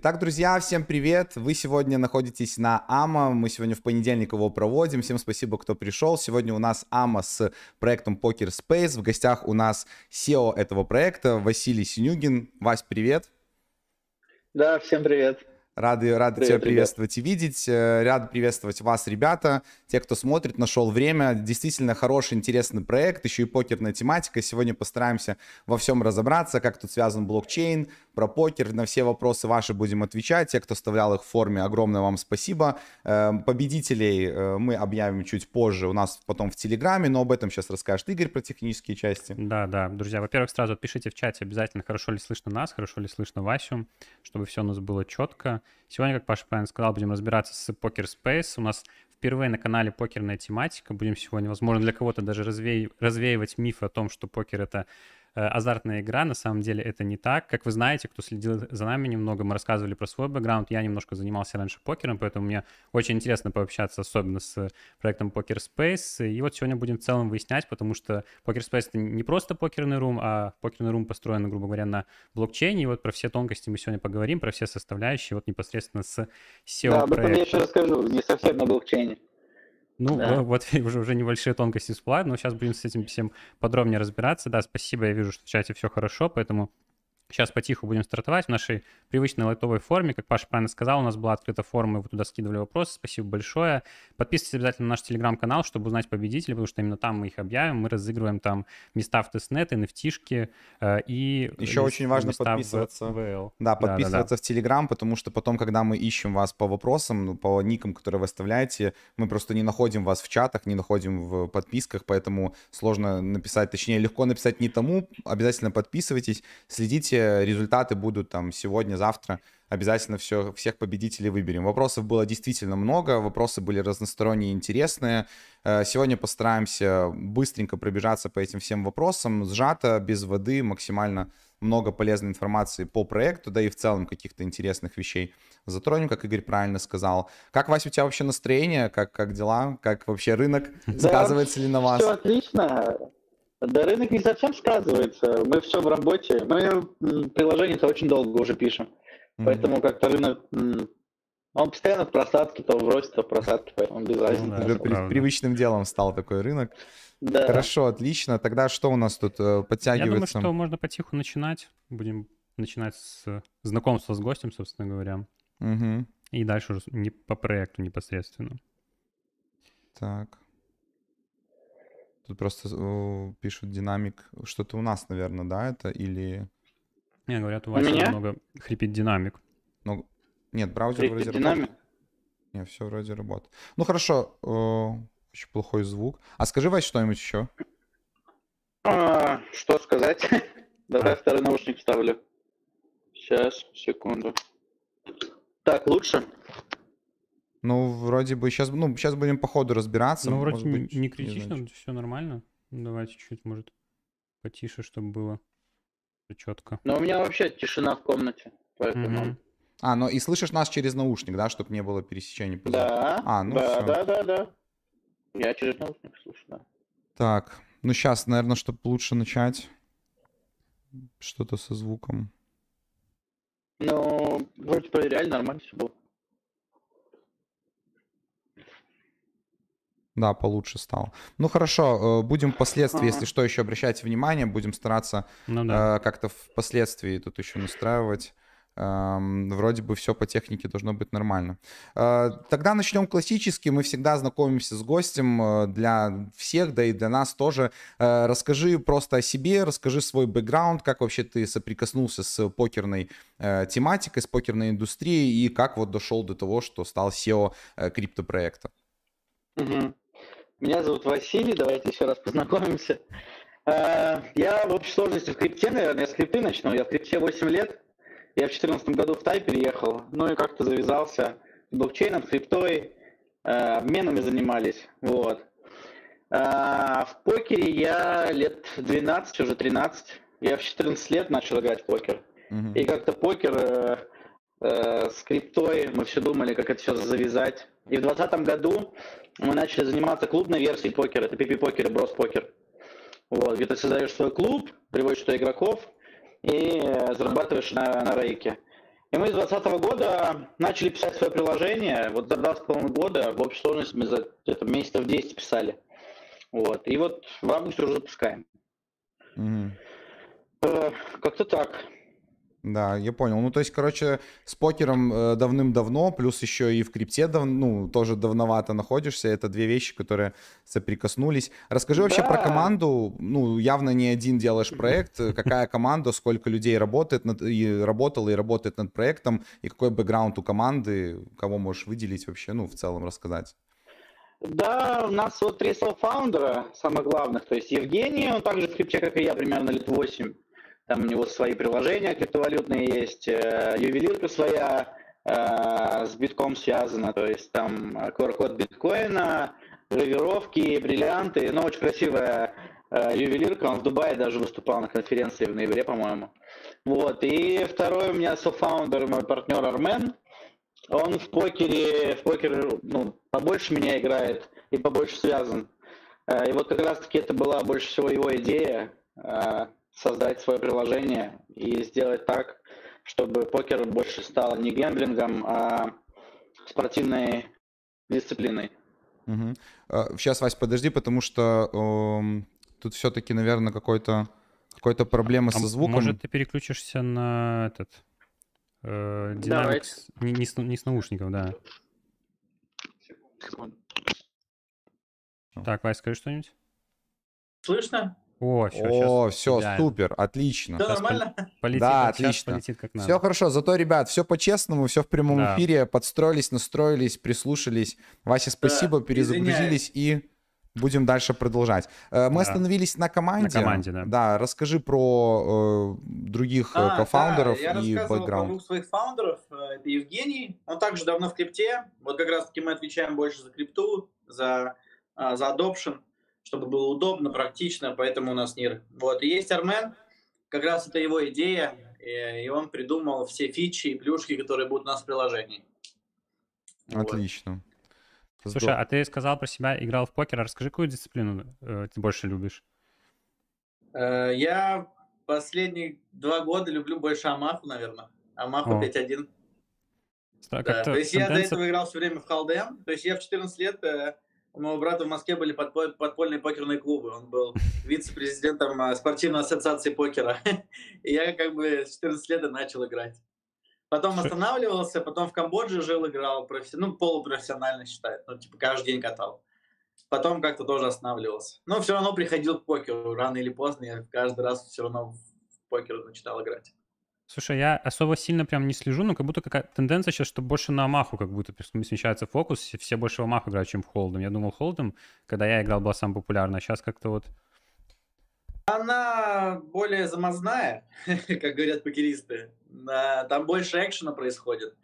Итак, друзья, всем привет! Вы сегодня находитесь на АМА, мы сегодня в понедельник его проводим. Всем спасибо, кто пришел. Сегодня у нас АМА с проектом Poker Space. В гостях у нас SEO этого проекта Василий Синюгин. Вась, привет! Да, всем привет! Рады, рады привет, тебя приветствовать ребят. и видеть. Э, рады приветствовать вас, ребята. Те, кто смотрит, нашел время. Действительно хороший, интересный проект. Еще и покерная тематика. Сегодня постараемся во всем разобраться, как тут связан блокчейн, про покер. На все вопросы ваши будем отвечать. Те, кто оставлял их в форме, огромное вам спасибо. Э, победителей э, мы объявим чуть позже у нас потом в Телеграме, но об этом сейчас расскажет Игорь про технические части. Да, да. Друзья, во-первых, сразу пишите в чате обязательно, хорошо ли слышно нас, хорошо ли слышно Васю, чтобы все у нас было четко. Сегодня, как Паша правильно сказал, будем разбираться с Poker Space. У нас впервые на канале покерная тематика. Будем сегодня, возможно, для кого-то даже разве... развеивать миф о том, что покер — это азартная игра, на самом деле это не так. Как вы знаете, кто следил за нами немного, мы рассказывали про свой бэкграунд, я немножко занимался раньше покером, поэтому мне очень интересно пообщаться, особенно с проектом Poker Space. И вот сегодня будем в целом выяснять, потому что Poker Space это не просто покерный рум, а покерный рум построен, грубо говоря, на блокчейне. И вот про все тонкости мы сегодня поговорим, про все составляющие, вот непосредственно с SEO Да, об этом я еще расскажу, не совсем на блокчейне. Ну, да. вот уже, уже небольшие тонкости всплывают, но сейчас будем с этим всем подробнее разбираться. Да, спасибо, я вижу, что в чате все хорошо, поэтому Сейчас потиху будем стартовать в нашей привычной лайтовой форме. Как Паша правильно сказал, у нас была открыта форма, и вы туда скидывали вопросы. Спасибо большое. Подписывайтесь обязательно на наш телеграм-канал, чтобы узнать победителей, потому что именно там мы их объявим. Мы разыгрываем там места в тестнет, nft э, и Еще очень важно подписываться. В VL. Да, подписываться да, да, да. в телеграм, потому что потом, когда мы ищем вас по вопросам, ну, по никам, которые вы оставляете, мы просто не находим вас в чатах, не находим в подписках, поэтому сложно написать, точнее, легко написать не тому. Обязательно подписывайтесь, следите результаты будут там сегодня, завтра. Обязательно все, всех победителей выберем. Вопросов было действительно много, вопросы были разносторонние и интересные. Э, сегодня постараемся быстренько пробежаться по этим всем вопросам, сжато, без воды, максимально много полезной информации по проекту, да и в целом каких-то интересных вещей затронем, как Игорь правильно сказал. Как, Вася, у тебя вообще настроение, как, как дела, как вообще рынок, да, сказывается ли на вас? Все отлично, да рынок не совсем сказывается. Мы все в работе. Мы приложение-то очень долго уже пишем. Mm-hmm. Поэтому как-то рынок... Он постоянно в просадке, то в росте, то в просадке, поэтому без разницы. Ну, да, при, привычным делом стал такой рынок. Да. Хорошо, отлично. Тогда что у нас тут э, подтягивается? Я думаю, что можно потиху начинать. Будем начинать с знакомства с гостем, собственно говоря. Угу. И дальше уже не по проекту непосредственно. Так. Тут просто э, пишут динамик. Что-то у нас, наверное, да, это или... Не, говорят, у вас немного хрипит динамик. Ну, нет, браузер хрипит вроде динамик? работает. Не, все вроде работает. Ну, хорошо. Э, очень плохой звук. А скажи, Вась, что-нибудь еще. А, что сказать? Давай второй наушник вставлю. Сейчас, секунду. Так, лучше? Ну, вроде бы сейчас, ну, сейчас будем по ходу разбираться. Ну, вроде быть, не критично, не все нормально. Давайте чуть, может, потише, чтобы было четко. Но у меня вообще тишина в комнате, поэтому... Угу. А, ну и слышишь нас через наушник, да, чтобы не было пересечений? Да, а, ну да, все. да, да, да. Я через наушник слышу, да. Так, ну сейчас, наверное, чтобы лучше начать что-то со звуком. Ну, вроде проверяли, нормально все было. Да, получше стал. Ну хорошо, э, будем впоследствии, если что, еще обращать внимание, будем стараться ну, да. э, как-то впоследствии тут еще настраивать. Эм, вроде бы все по технике должно быть нормально. Э, тогда начнем классически. Мы всегда знакомимся с гостем э, для всех, да и для нас тоже. Э, расскажи просто о себе, расскажи свой бэкграунд, как вообще ты соприкоснулся с покерной э, тематикой, с покерной индустрией и как вот дошел до того, что стал SEO э, криптопроекта. Угу. Меня зовут Василий, давайте еще раз познакомимся. Э, я в общей сложности в крипте, наверное, я с крипты начну. Я в крипте 8 лет. Я в 2014 году в Тай переехал, ну и как-то завязался с блокчейном, криптой, э, обменами занимались. Вот. Э, в покере я лет 12, уже 13. Я в 14 лет начал играть в покер. Uh-huh. И как-то покер э, с криптой, мы все думали, как это все завязать. И в 2020 году мы начали заниматься клубной версией покера, это PP покер и брос покер. Вот, где ты создаешь свой клуб, приводишь туда игроков и зарабатываешь на, на рейке. И мы с 2020 года начали писать свое приложение. Вот за два с половиной года в общей сложности мы за где-то месяцев 10 писали. Вот. И вот в августе уже запускаем. Mm. Э, как-то так. Да, я понял. Ну, то есть, короче, с покером э, давным-давно, плюс еще и в крипте дав... ну, тоже давновато находишься. Это две вещи, которые соприкоснулись. Расскажи вообще да. про команду. Ну, явно не один делаешь проект. Какая команда, сколько людей работает над... и работала и работает над проектом, и какой бэкграунд у команды, кого можешь выделить вообще, ну, в целом рассказать. Да, у нас вот три софаундера, самых главных. То есть Евгений, он также в крипте, как и я, примерно лет 8. Там у него свои приложения криптовалютные есть, э, ювелирка своя э, с битком связана, то есть там QR-код биткоина, гравировки, бриллианты, ну, очень красивая э, ювелирка, он в Дубае даже выступал на конференции в ноябре, по-моему. Вот, и второй у меня софаундер, мой партнер Армен, он в покере, в покере ну, побольше меня играет и побольше связан. И вот как раз-таки это была больше всего его идея, создать свое приложение и сделать так, чтобы покер больше стал не гэмблингом, а спортивной дисциплиной. Угу. Сейчас, Вась, подожди, потому что э, тут все-таки, наверное, какой-то какой-то проблема а со звуком. Может, ты переключишься на этот э, Dynamics, не, не, с, не с наушников, да. Так, Вась, скажи что-нибудь. Слышно? О, все, О, все, супер, отлично. Все нормально? Полетит, да, отлично. Полетит как надо. Все хорошо, зато, ребят, все по-честному, все в прямом да. эфире, подстроились, настроились, прислушались. Вася, спасибо, да, перезагрузились извиняюсь. и будем дальше продолжать. Э, мы да. остановились на команде. На команде, да. Да, расскажи про э, других э, а, кофаундеров да, и бэкграунд. про двух своих фаундеров. Э, это Евгений, он также давно в крипте. Вот как раз-таки мы отвечаем больше за крипту, за, за adoption чтобы было удобно, практично, поэтому у нас НИР. Вот. И есть Армен, как раз это его идея, и он придумал все фичи и плюшки, которые будут у нас в приложении. Отлично. Вот. Слушай, а ты сказал про себя, играл в покер, а расскажи, какую дисциплину э, ты больше любишь? Э, я последние два года люблю больше Амаху, наверное. Амаху О. 5.1. Да. То есть тенденция... я до этого играл все время в Халдем. То есть я в 14 лет э, у моего брата в Москве были подпольные покерные клубы. Он был вице-президентом а, спортивной ассоциации покера. И я как бы с 14 лет начал играть. Потом останавливался, потом в Камбодже жил, играл, профи... ну, полупрофессионально считает, ну, типа, каждый день катал. Потом как-то тоже останавливался. Но все равно приходил к покеру, рано или поздно, я каждый раз все равно в покер начинал играть. Слушай, я особо сильно прям не слежу, но как будто какая тенденция сейчас, что больше на Амаху как будто смещается фокус, все больше в Амаху играют, чем в Холдом. Я думал, Холдом, когда я играл, была самая популярная, а сейчас как-то вот... Она более замазная, как говорят покеристы. Там больше экшена происходит,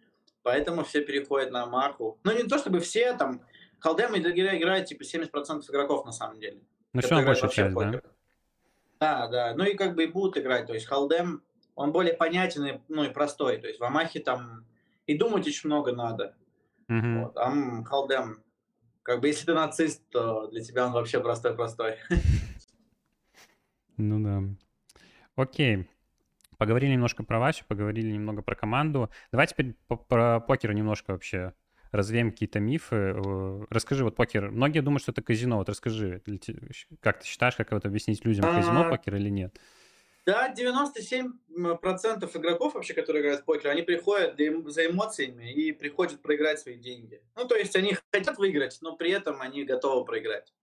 поэтому все переходят на Амаху. Ну, не то чтобы все, там, Холдем играет типа 70% игроков на самом деле. Ну, все большая часть, да? Да, да. Ну и как бы и будут играть. То есть Халдем он более понятен ну, и простой. То есть в Амахе там и думать очень много надо. Mm-hmm. Вот. А Халдем, как бы если ты нацист, то для тебя он вообще простой-простой. Ну да. Окей. Поговорили немножко про Васю, поговорили немного про команду. Давай теперь про покер немножко вообще развеем какие-то мифы. Расскажи, вот покер. Многие думают, что это казино. Вот расскажи, как ты считаешь, как это объяснить людям, казино покер или нет? Да, 97% игроков вообще, которые играют в покер, они приходят за эмоциями и приходят проиграть свои деньги. Ну, то есть они хотят выиграть, но при этом они готовы проиграть.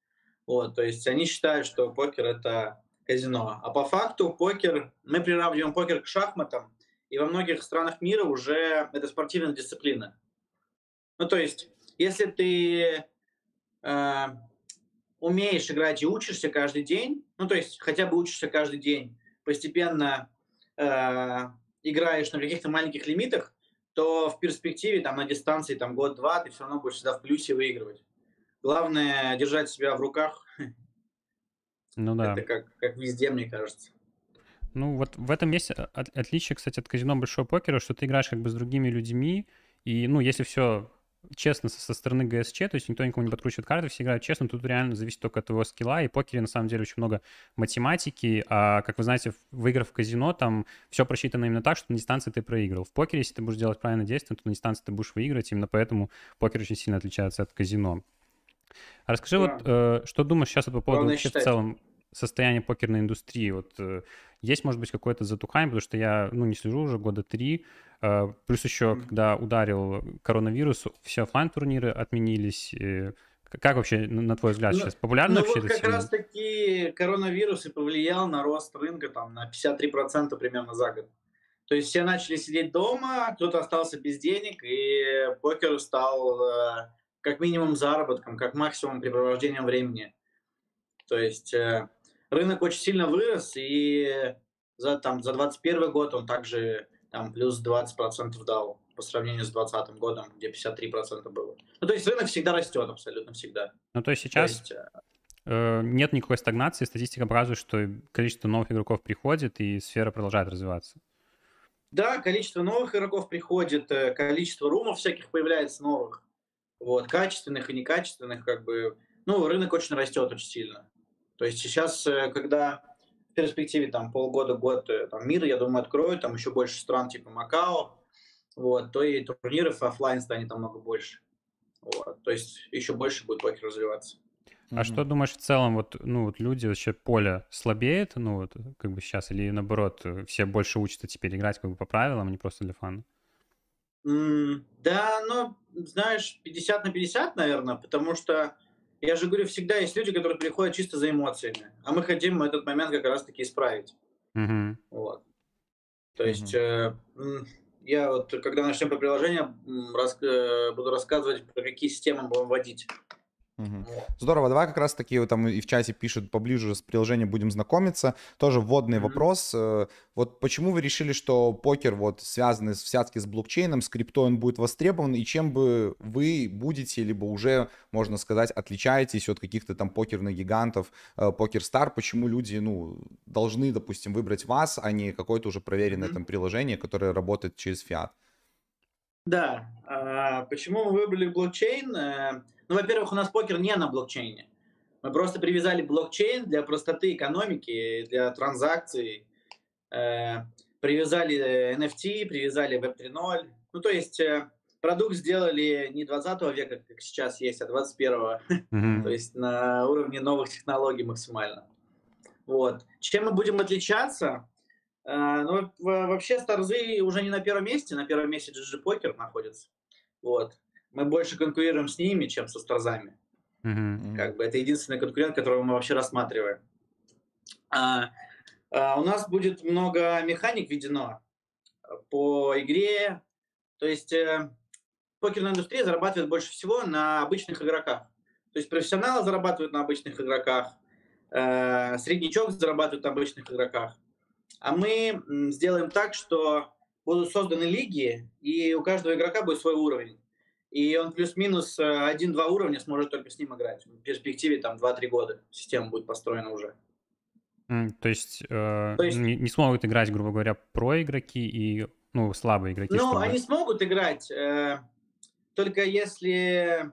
Вот, то есть они считают, что покер это казино. А по факту покер, мы приравниваем покер к шахматам, и во многих странах мира уже это спортивная дисциплина. Ну, то есть, если ты э, умеешь играть и учишься каждый день, ну, то есть хотя бы учишься каждый день, постепенно э, играешь на каких-то маленьких лимитах, то в перспективе, там, на дистанции, там, год-два, ты все равно будешь всегда в плюсе выигрывать. Главное держать себя в руках. Ну да. Это как, как везде, мне кажется. Ну вот в этом месте от, отличие, кстати, от казино большого покера, что ты играешь как бы с другими людьми, и, ну, если все честно со стороны ГСЧ, то есть никто никому не подкручивает карты, все играют честно, тут реально зависит только от твоего скилла, и покере на самом деле очень много математики, а, как вы знаете, выиграв в казино, там все просчитано именно так, что на дистанции ты проиграл. В покере, если ты будешь делать правильное действие, то на дистанции ты будешь выигрывать, именно поэтому покер очень сильно отличается от казино. Расскажи да. вот, э, что думаешь сейчас по поводу Главное вообще считать. в целом состояния покерной индустрии? Вот э, есть, может быть, какое-то затухание, потому что я, ну, не слежу уже года три, э, плюс еще, когда ударил коронавирус, все офлайн турниры отменились. Как вообще, на твой взгляд, ну, сейчас популярно ну, вообще вот как раз таки коронавирус и повлиял на рост рынка там на 53% примерно за год. То есть все начали сидеть дома, кто-то остался без денег, и покер стал э, как минимум заработком, как максимум препровождением времени. То есть э, рынок очень сильно вырос, и за, там, за 2021 год он также там, плюс 20% дал по сравнению с 2020 годом, где 53% было. Ну, то есть рынок всегда растет, абсолютно всегда. Ну, то есть сейчас то есть, э, нет никакой стагнации, статистика показывает, что количество новых игроков приходит, и сфера продолжает развиваться. Да, количество новых игроков приходит, э, количество румов всяких появляется новых, вот, качественных и некачественных, как бы, ну, рынок очень растет очень сильно. То есть сейчас, э, когда в перспективе там полгода-год э, там, мир, я думаю, откроют, там еще больше стран типа Макао, вот, то и турниров офлайн станет намного больше. Вот, то есть еще больше будет покер развиваться. А mm-hmm. что думаешь в целом, вот, ну, вот люди вообще поле слабеет, ну, вот, как бы сейчас, или наоборот, все больше учатся теперь играть как бы по правилам, а не просто для фана? Mm, да, ну, знаешь, 50 на 50, наверное, потому что я же говорю, всегда есть люди, которые приходят чисто за эмоциями, а мы хотим этот момент как раз-таки исправить. Mm-hmm. Вот. То есть mm-hmm. э, я вот, когда начнем по приложению, рас, э, буду рассказывать, про какие системы будем вводить. Угу. Здорово, давай как раз таки там и в чате пишут поближе с приложением будем знакомиться. Тоже вводный mm-hmm. вопрос. Э, вот почему вы решили, что покер вот связанный с связки с блокчейном, с криптой он будет востребован, и чем бы вы будете, либо уже, можно сказать, отличаетесь от каких-то там покерных гигантов, э, покер стар, почему люди, ну, должны, допустим, выбрать вас, а не какое-то уже проверенное mm-hmm. там приложение, которое работает через фиат? Да, а, почему мы выбрали блокчейн? Э, ну, во-первых, у нас покер не на блокчейне. Мы просто привязали блокчейн для простоты экономики, для транзакций. Э, привязали NFT, привязали Web 3.0. Ну, то есть э, продукт сделали не 20 века, как сейчас есть, а 21-го. Mm-hmm. то есть на уровне новых технологий максимально. Вот. Чем мы будем отличаться? Э, ну, вообще, Старзы уже не на первом месте. На первом месте GG Poker находится. Вот мы больше конкурируем с ними, чем со Старзами. Mm-hmm. Как бы это единственный конкурент, которого мы вообще рассматриваем. А, а, у нас будет много механик введено по игре. То есть э, покерная индустрия зарабатывает больше всего на обычных игроках. То есть профессионалы зарабатывают на обычных игроках, э, среднячок зарабатывает на обычных игроках. А мы сделаем так, что будут созданы лиги, и у каждого игрока будет свой уровень и он плюс-минус э, один-два уровня сможет только с ним играть. В перспективе там 2-3 года система будет построена уже. Mm, то есть, э, то есть не, не смогут играть, грубо говоря, про игроки и ну, слабые игроки? Ну, чтобы... они смогут играть, э, только если,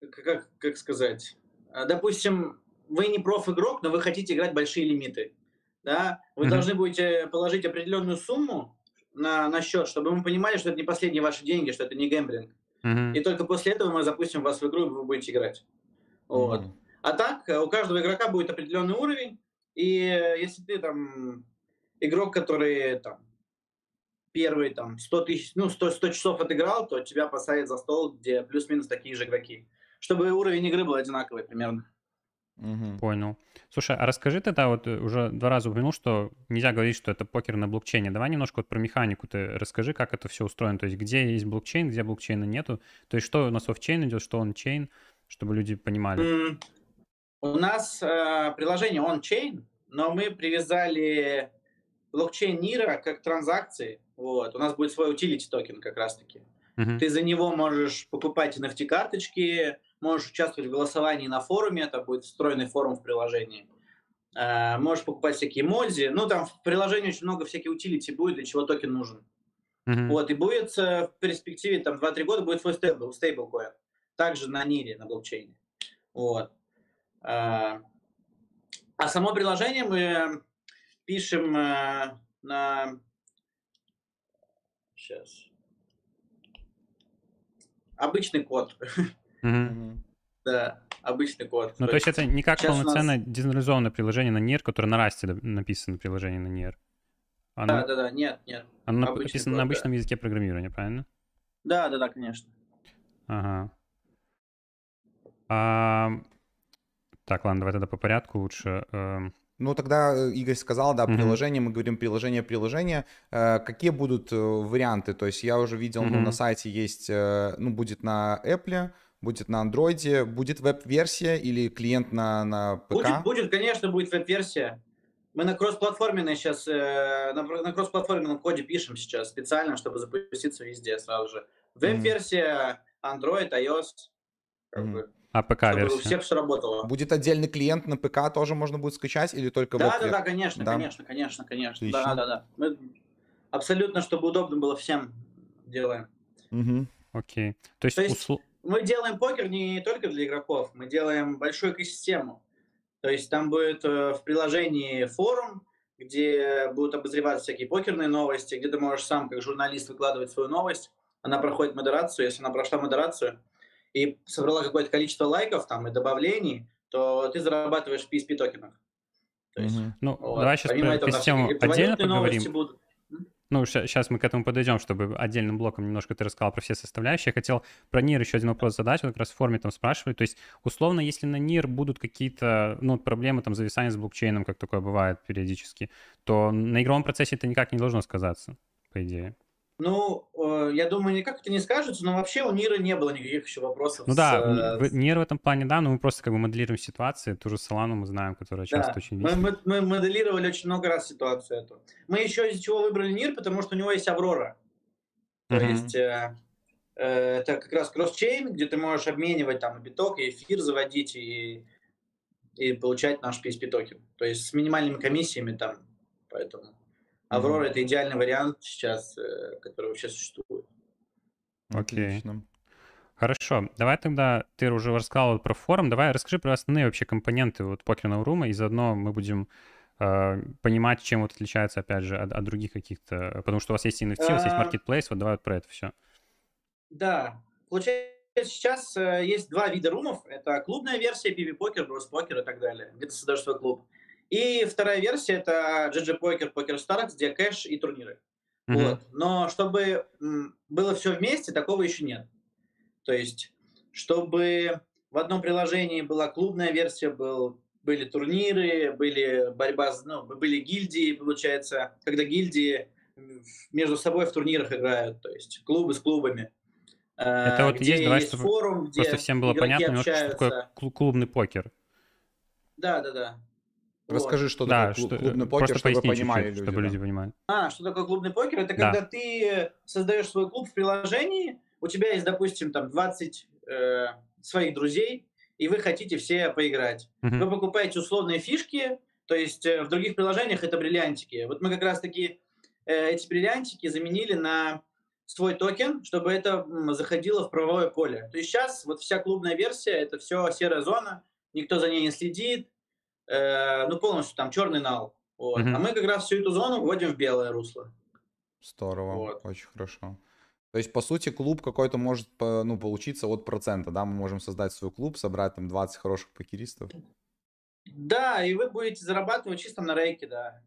как, как сказать, э, допустим, вы не проф-игрок, но вы хотите играть большие лимиты. Да? Вы mm-hmm. должны будете положить определенную сумму, на, на счет, чтобы мы понимали, что это не последние ваши деньги, что это не гэмблинг. Mm-hmm. И только после этого мы запустим вас в игру, и вы будете играть. Вот. Mm-hmm. А так, э, у каждого игрока будет определенный уровень, и э, если ты там игрок, который там первый там 100 тысяч, ну 100, 100 часов отыграл, то тебя посадят за стол, где плюс-минус такие же игроки. Чтобы уровень игры был одинаковый примерно. Угу. Понял. Слушай, а расскажи тогда, вот э, уже два раза упомянул, что нельзя говорить, что это покер на блокчейне. Давай немножко вот про механику ты расскажи, как это все устроено. То есть где есть блокчейн, где блокчейна нету. То есть что у нас off-chain идет, что on-chain, чтобы люди понимали. У нас э, приложение on-chain, но мы привязали блокчейн NEAR а как транзакции. Вот. У нас будет свой utility токен как раз-таки. Uh-huh. Ты за него можешь покупать NFT-карточки, можешь участвовать в голосовании на форуме, это будет встроенный форум в приложении. Э, можешь покупать всякие эмодзи. Ну, там в приложении очень много всяких utility будет, для чего токен нужен. Mm-hmm. Вот, и будет э, в перспективе там 2-3 года будет свой стейбл, стейблкоин. Также на нире, на блокчейне. Вот. А, а само приложение мы пишем э, на... Сейчас. Обычный код. Да, обычный код. Ну, то, есть это не как полноценное нас... децентрализованное приложение на NIR, которое на расте написано приложение на NIR. Оно... Да, да, да, нет, нет. Оно обычный написано код, на обычном да. языке программирования, правильно? Да, да, да, конечно. Ага. А... Так, ладно, давай тогда по порядку лучше. Эм. Ну, тогда э, Игорь сказал, да, приложение, mm-hmm. мы говорим приложение, приложение. Э, какие будут э, варианты? То есть я уже видел, mm-hmm. ну, на сайте есть, ну, будет на Apple, будет на андроиде, будет веб-версия или клиент на, на ПК? Будет, будет, конечно, будет веб-версия. Мы на кроссплатформенной сейчас, э, на, на кроссплатформенном коде пишем сейчас специально, чтобы запуститься везде сразу же. Веб-версия, Android, iOS. Как mm-hmm. бы, а ПК-версия? Чтобы у всех все работало. Будет отдельный клиент на ПК, тоже можно будет скачать или только Да, да, да, конечно, да? конечно, конечно, конечно. Отлично. Да, да, да. Мы абсолютно, чтобы удобно было всем делаем. Угу. Окей. То есть, То есть усл... мы делаем покер не только для игроков, мы делаем большую экосистему. То есть там будет э, в приложении форум, где будут обозреваться всякие покерные новости, где ты можешь сам, как журналист, выкладывать свою новость. Она проходит модерацию. Если она прошла модерацию и собрала какое-то количество лайков там и добавлений, то ты зарабатываешь в PSP токенах. То есть, mm-hmm. Ну, вот. давай сейчас Помимо про этого, систему отдельно поговорим. Будут. Ну, сейчас мы к этому подойдем, чтобы отдельным блоком немножко ты рассказал про все составляющие. Я хотел про НИР еще один вопрос задать, вот как раз в форме там спрашивали. То есть, условно, если на НИР будут какие-то ну, проблемы, там, зависания с блокчейном, как такое бывает периодически, то на игровом процессе это никак не должно сказаться, по идее. Ну, э, я думаю, никак это не скажется, но вообще у Нира не было никаких еще вопросов. Ну с, да, с... Нир в этом плане, да, но мы просто как бы моделируем ситуацию, ту же Солану мы знаем, которая да. часто очень мы, мы, мы моделировали очень много раз ситуацию эту. Мы еще из-за чего выбрали Нир, потому что у него есть Аврора. То uh-huh. есть э, э, это как раз cross-chain, где ты можешь обменивать там биток, и эфир заводить и, и получать наш PSP токен. То есть с минимальными комиссиями там, поэтому... Aurora это идеальный вариант сейчас, э, который вообще существует. Окей. Отлично. Хорошо, давай тогда, ты уже рассказал про форум, давай расскажи про основные вообще компоненты вот покерного рума, и заодно мы будем э, понимать, чем вот отличается, опять же, от, от других каких-то, потому что у вас есть NFT, у вас есть marketplace, вот давай вот про это все. Да, получается, сейчас э, есть два вида румов, это клубная версия, PV-покер, брос-покер и так далее, где ты создаешь свой клуб. И вторая версия это GG Poker, Poker Stars, где кэш и турниры. Mm-hmm. Вот. Но чтобы было все вместе, такого еще нет. То есть, чтобы в одном приложении была клубная версия, был, были турниры, были борьба, ну, были гильдии, получается, когда гильдии между собой в турнирах играют, то есть клубы с клубами. Это вот есть, давай, есть форум, где просто всем было понятно, немножко, что такое клубный покер. Да, да, да. Расскажи, что да, такое что, клубный покер, чтобы понимали люди. Чтобы да. люди понимали. А, что такое клубный покер? Это да. когда ты создаешь свой клуб в приложении, у тебя есть, допустим, там 20 э, своих друзей, и вы хотите все поиграть. Uh-huh. Вы покупаете условные фишки, то есть э, в других приложениях это бриллиантики. Вот мы как раз-таки э, эти бриллиантики заменили на свой токен, чтобы это заходило в правовое поле. То есть сейчас вот вся клубная версия, это все серая зона, никто за ней не следит, э, ну, полностью там черный нал. Вот. Mm-hmm. А мы как раз всю эту зону вводим в белое русло. Здорово, вот. очень хорошо. То есть, по сути, клуб какой-то может ну, получиться от процента, да? Мы можем создать свой клуб, собрать там 20 хороших покеристов. Да, и вы будете зарабатывать чисто на рейке, да.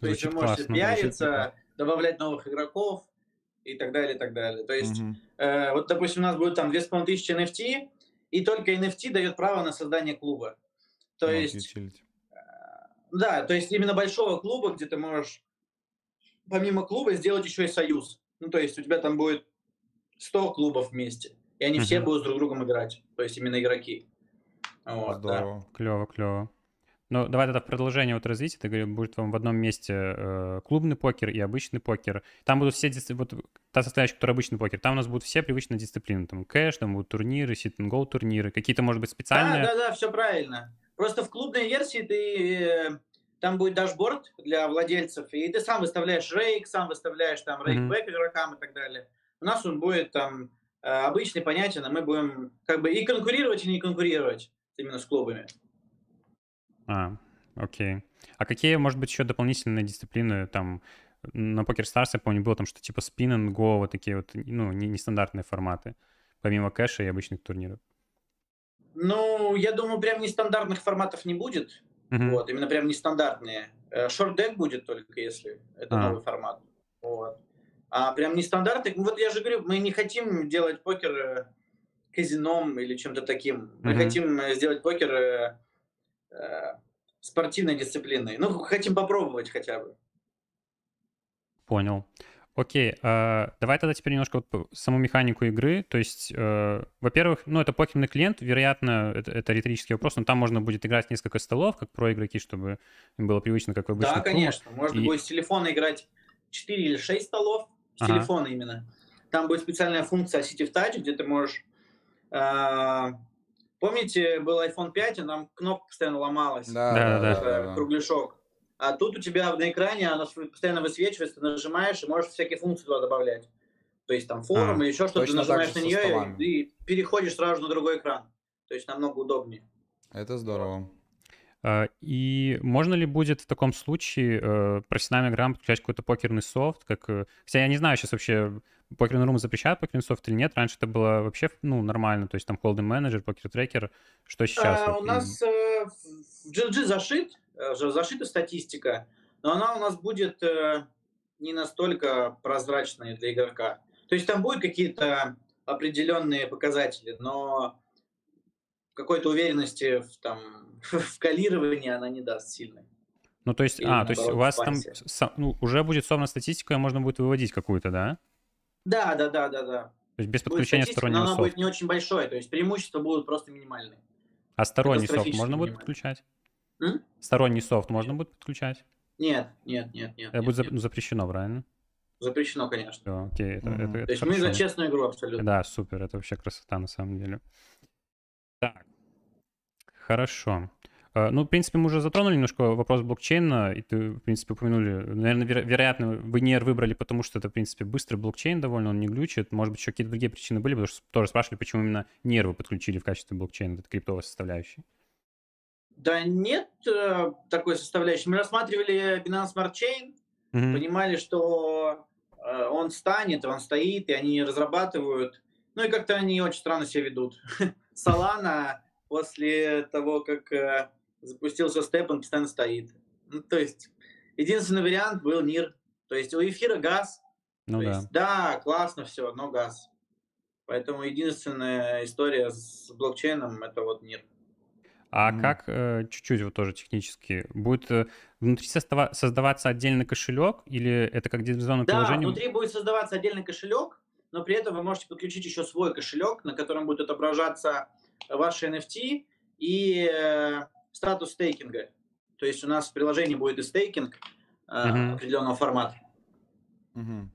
То Звучит есть вы можете классно, пиариться, добавлять новых игроков и так далее, и так далее. То есть, угу. э, вот, допустим, у нас будет там 2500 NFT, и только NFT дает право на создание клуба. То ну, есть, utility. Э, да, то есть именно большого клуба, где ты можешь помимо клуба сделать еще и союз. Ну, то есть у тебя там будет 100 клубов вместе, и они uh-huh. все будут друг с другом играть. То есть именно игроки. Вот, Здорово. Да. Клево, клево. Ну, давай тогда в продолжение вот развития. Ты говоришь, будет вам в одном месте э, клубный покер и обычный покер. Там будут все вот та составляющая, которая обычный покер. Там у нас будут все привычные дисциплины. Там кэш, там будут турниры, sit-n-go турниры. Какие-то, может быть, специальные... Да, да, да, все правильно. Просто в клубной версии ты там будет дашборд для владельцев, и ты сам выставляешь рейк, сам выставляешь там рейкбэк mm-hmm. игрокам и так далее. У нас он будет там э, обычный, понятен, а мы будем как бы и конкурировать, и не конкурировать именно с клубами. А, окей. А какие, может быть, еще дополнительные дисциплины там на Poker Stars, я помню, было там что типа спин and go, вот такие вот, ну, нестандартные форматы, помимо кэша и обычных турниров? Ну, я думаю, прям нестандартных форматов не будет. Uh-huh. Вот, именно прям нестандартные. Шорт-дек будет только, если это uh-huh. новый формат. Вот. А прям нестандартный, ну вот я же говорю, мы не хотим делать покер э, казином или чем-то таким. Мы хотим э, сделать покер э, э, спортивной дисциплиной. Ну, хотим попробовать хотя бы. Понял. Окей, э, давай тогда теперь немножко вот саму механику игры. То есть, э, во-первых, ну, это покерный клиент, вероятно, это, это риторический вопрос, но там можно будет играть несколько столов, как про игроки, чтобы им было привычно, как в обычных Да, конечно. Можно и... будет с телефона играть 4 или 6 столов, с ага. телефона именно. Там будет специальная функция City Touch, где ты можешь... Э, помните, был iPhone 5, и нам кнопка постоянно ломалась. Да. да, да. Кругляшок. А тут у тебя на экране оно постоянно высвечивается, ты нажимаешь и можешь всякие функции туда добавлять. То есть там форум а, или еще что-то, ты нажимаешь на нее и, и переходишь сразу на другой экран. То есть намного удобнее. Это здорово. А, и можно ли будет в таком случае э, профессиональным играм подключать какой-то покерный софт? Как... Э, хотя я не знаю, сейчас вообще покерный рум запрещает покерный софт или нет. Раньше это было вообще ну, нормально, то есть там холдинг менеджер, покер трекер. Что сейчас? А, вот, у нас э, в GLG зашит Э, зашита статистика, но она у нас будет э, не настолько прозрачная для игрока. То есть там будут какие-то определенные показатели, но какой-то уверенности в, там, в калировании она не даст сильной. Ну, то есть, Или, а, наоборот, то есть у вас там ну, уже будет собрана статистика, и можно будет выводить какую-то, да? Да, да, да, да, да. То есть без подключения стороннего софта. Она будет не очень большое, то есть преимущества будут просто минимальные. А сторонний софт можно будет подключать? М? Сторонний софт можно будет подключать? Нет, нет, нет, нет. Это будет нет. запрещено, правильно? Запрещено, конечно. Все, окей, это, mm-hmm. это, это То есть хорошо. мы за честную игру абсолютно. Да, супер, это вообще красота на самом деле. Так, хорошо. Uh, ну, в принципе, мы уже затронули немножко вопрос блокчейна, и ты, в принципе, упомянули. Наверное, веро- вероятно, вы NER выбрали, потому что это, в принципе, быстрый блокчейн довольно, он не глючит. Может быть, еще какие-то другие причины были, потому что тоже спрашивали, почему именно NER вы подключили в качестве блокчейна, это криптовой составляющей. Да нет э, такой составляющей. Мы рассматривали Binance Smart Chain, mm-hmm. понимали, что э, он станет, он стоит, и они разрабатывают. Ну и как-то они очень странно себя ведут. Solana после того, как э, запустился степ, он постоянно стоит. Ну, то есть единственный вариант был NIR. То есть у эфира газ. Ну, да. Есть, да, классно все, но газ. Поэтому единственная история с блокчейном это вот NIR. А mm. как, э, чуть-чуть вот тоже технически, будет э, внутри состава- создаваться отдельный кошелек или это как дизайнное да, приложение? внутри будет создаваться отдельный кошелек, но при этом вы можете подключить еще свой кошелек, на котором будет отображаться ваши NFT и э, статус стейкинга. То есть у нас в приложении будет и стейкинг э, mm-hmm. определенного формата. Mm-hmm.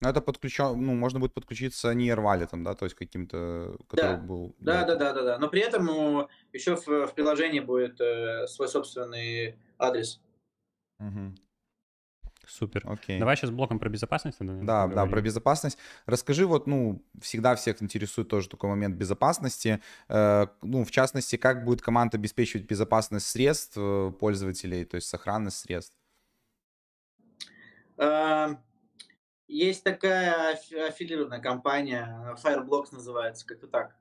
Ну, это подключен, ну, можно будет подключиться не AirWallet, да, то есть каким-то, который да. был... Да, да, да, да, да. Но при этом ну, еще в, в приложении будет э, свой собственный адрес. Угу. Супер. Окей. Давай сейчас блоком про безопасность. Да, да, про безопасность. Расскажи, вот, ну, всегда всех интересует тоже такой момент безопасности. Э, ну, в частности, как будет команда обеспечивать безопасность средств э, пользователей, то есть сохранность средств? Э, есть такая аффилированная компания, Fireblocks называется, как-то так,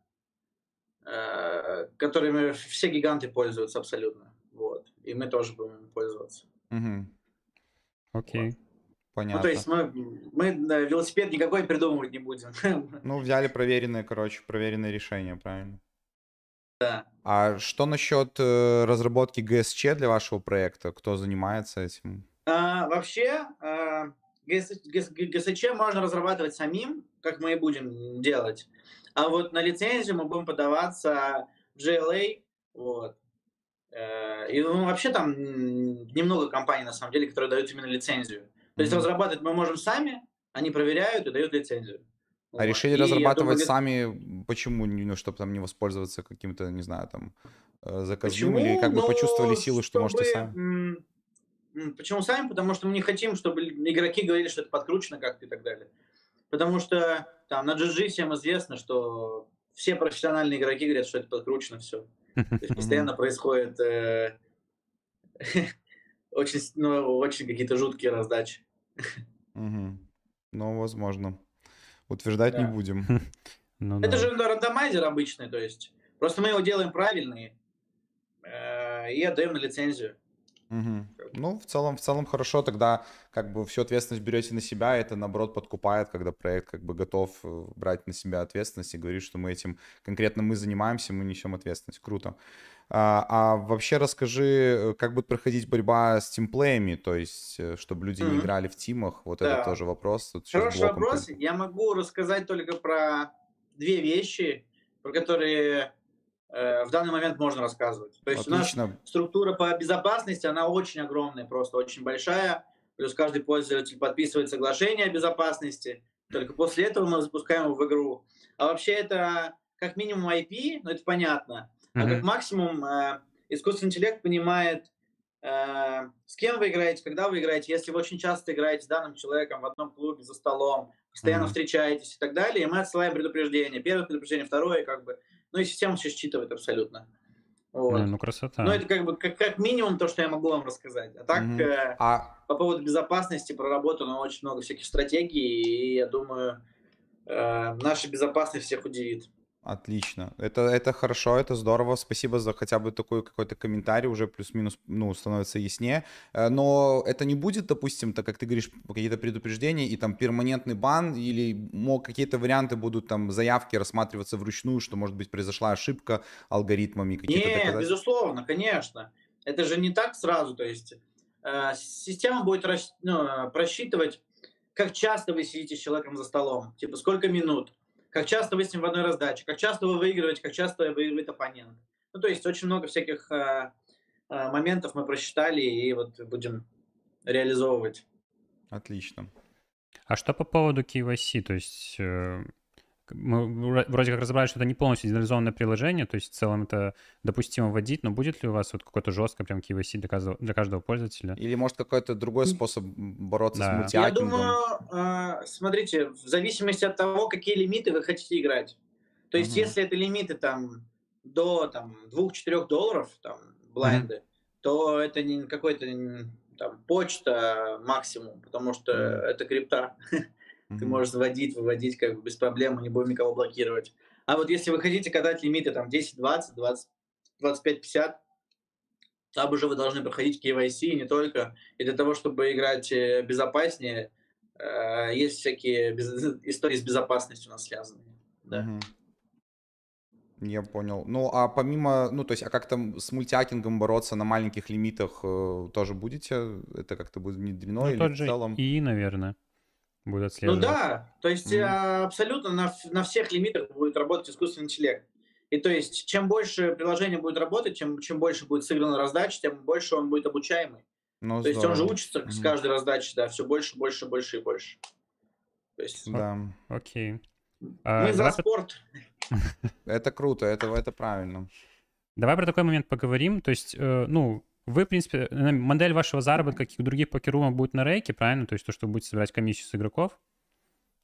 э, которыми все гиганты пользуются абсолютно. Вот. И мы тоже будем пользоваться. Угу. Окей. Вот. Понятно. Ну, то есть мы, мы велосипед никакой придумывать не будем. Ну, взяли проверенные, короче, проверенные решения, правильно? Да. А что насчет э, разработки ГСЧ для вашего проекта? Кто занимается этим? А, вообще, а, ГСЧ можно разрабатывать самим, как мы и будем делать. А вот на лицензию мы будем подаваться в GLA. Вот. Э, и ну, вообще там немного компаний, на самом деле, которые дают именно лицензию. То есть разрабатывать мы можем сами, они проверяют и дают лицензию. А вот. решили и разрабатывать думаю, сами, почему, ну, чтобы там не воспользоваться каким-то, не знаю, там, э, заказным, или как бы ну, почувствовали силу, что чтобы, можете сами? Почему сами? Потому что мы не хотим, чтобы игроки говорили, что это подкручено как-то и так далее. Потому что там на GG всем известно, что все профессиональные игроки говорят, что это подкручено все. То есть постоянно происходит э, очень, ну, очень какие-то жуткие раздачи. Ну, возможно. Утверждать не будем. Ну, это же рандомайзер обычный, то есть просто мы его делаем правильный э, и отдаем на лицензию. Угу. Ну, в целом, в целом хорошо, тогда как бы всю ответственность берете на себя, и это наоборот подкупает, когда проект как бы готов э, брать на себя ответственность и говорит, что мы этим, конкретно мы занимаемся, мы несем ответственность. Круто. А, а вообще расскажи, э, как будет проходить борьба с тимплеями, то есть, э, чтобы люди mm-hmm. не играли в тимах, вот да. это тоже вопрос. Тут Хороший вопрос, я могу рассказать только про две вещи, про которые в данный момент можно рассказывать. То есть Отлично. у нас структура по безопасности, она очень огромная, просто очень большая. Плюс каждый пользователь подписывает соглашение о безопасности. Только после этого мы запускаем его в игру. А вообще это как минимум IP, ну это понятно. А mm-hmm. как максимум э, искусственный интеллект понимает, э, с кем вы играете, когда вы играете. Если вы очень часто играете с данным человеком в одном клубе за столом, постоянно mm-hmm. встречаетесь и так далее, и мы отсылаем предупреждение. Первое предупреждение, второе, как бы ну и система все считывает абсолютно. Вот. Ну, красота. Ну, это как бы как, как минимум то, что я могу вам рассказать. А так, угу. э, а... по поводу безопасности проработано очень много всяких стратегий, и я думаю, э, наша безопасность всех удивит. Отлично. Это, это хорошо, это здорово. Спасибо за хотя бы такой какой-то комментарий, уже плюс-минус, ну, становится яснее. Э, но это не будет, допустим, так как ты говоришь, какие-то предупреждения и там перманентный бан или какие-то варианты будут там заявки рассматриваться вручную, что, может быть, произошла ошибка алгоритмами какие-то Нет, доказать... безусловно, конечно. Это же не так сразу, то есть э, система будет расч... ну, просчитывать, как часто вы сидите с человеком за столом, типа сколько минут, как часто вы с ним в одной раздаче, как часто вы выигрываете, как часто выигрывает оппонент. Ну, то есть очень много всяких э, э, моментов мы просчитали и вот будем реализовывать. Отлично. А что по поводу KYC? То есть э, мы вроде как разобрали, что это не полностью децентрализованное приложение, то есть в целом это допустимо вводить, но будет ли у вас вот какое-то жесткое прям KYC для каждого, для каждого пользователя? Или может какой-то другой способ бороться да. с мультиакингом? Я думаю, э, смотрите, в зависимости от того, какие лимиты вы хотите играть. То есть угу. если это лимиты там до там 2-4 долларов, там, блайнды, угу. то это не какой-то там почта максимум, потому что угу. это крипта. Ты можешь заводить, выводить как бы без проблем, мы не будем никого блокировать. А вот если вы хотите катать лимиты там 10, 20, 20, 25, 50, там уже вы должны проходить KYC не только. И для того, чтобы играть э, безопаснее, э, есть всякие без... истории с безопасностью у нас связанные. Да. Угу. Я понял. Ну, а помимо, ну, то есть, а как там с мультиакингом бороться на маленьких лимитах э, тоже будете? Это как-то будет внедрено ну, или тот в целом? И, наверное будет ну отслеживать. Ну да, то есть mm-hmm. абсолютно на, на всех лимитах будет работать искусственный интеллект. И то есть, чем больше приложение будет работать, чем, чем больше будет сыграна раздача, тем больше он будет обучаемый. Ну, то здорово. есть он же учится mm-hmm. с каждой раздачи, да, все больше, больше, больше и больше. То есть, да. Окей. А, Мы за спорт. Это круто, это, это правильно. Давай про такой момент поговорим. То есть, э, ну, вы, в принципе, модель вашего заработка, как и у других покерумов, будет на рейке, правильно? То есть то, что вы будете собирать комиссию с игроков?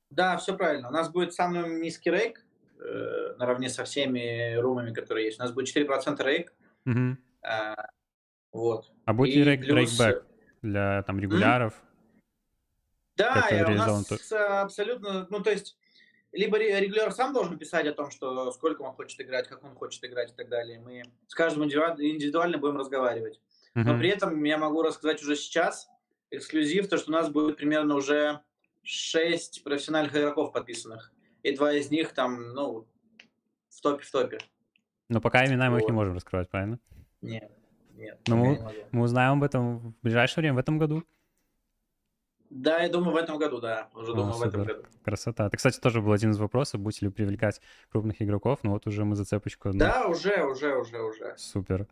Да, все правильно. У нас будет самый низкий рейк э, наравне со всеми румами, которые есть. У нас будет 4% рейк. Угу. Э, вот. А будет ли рейк, плюс... рейкбэк для там регуляров? Да, и у нас абсолютно, ну то есть либо регуляр сам должен писать о том, что сколько он хочет играть, как он хочет играть и так далее. Мы с каждым индивидуально будем разговаривать. Но при этом я могу рассказать уже сейчас эксклюзив, то, что у нас будет примерно уже 6 профессиональных игроков подписанных. И два из них там, ну, в топе, в топе. Но пока имена мы их не можем раскрывать, правильно? Нет, нет. Но мы, мы узнаем об этом в ближайшее время, в этом году. Да, я думаю, в этом году, да. Уже О, думаю, супер. в этом году. Красота. Это, кстати, тоже был один из вопросов, будете ли привлекать крупных игроков, но вот уже мы зацепочку... Да, уже, уже, уже, уже. Супер.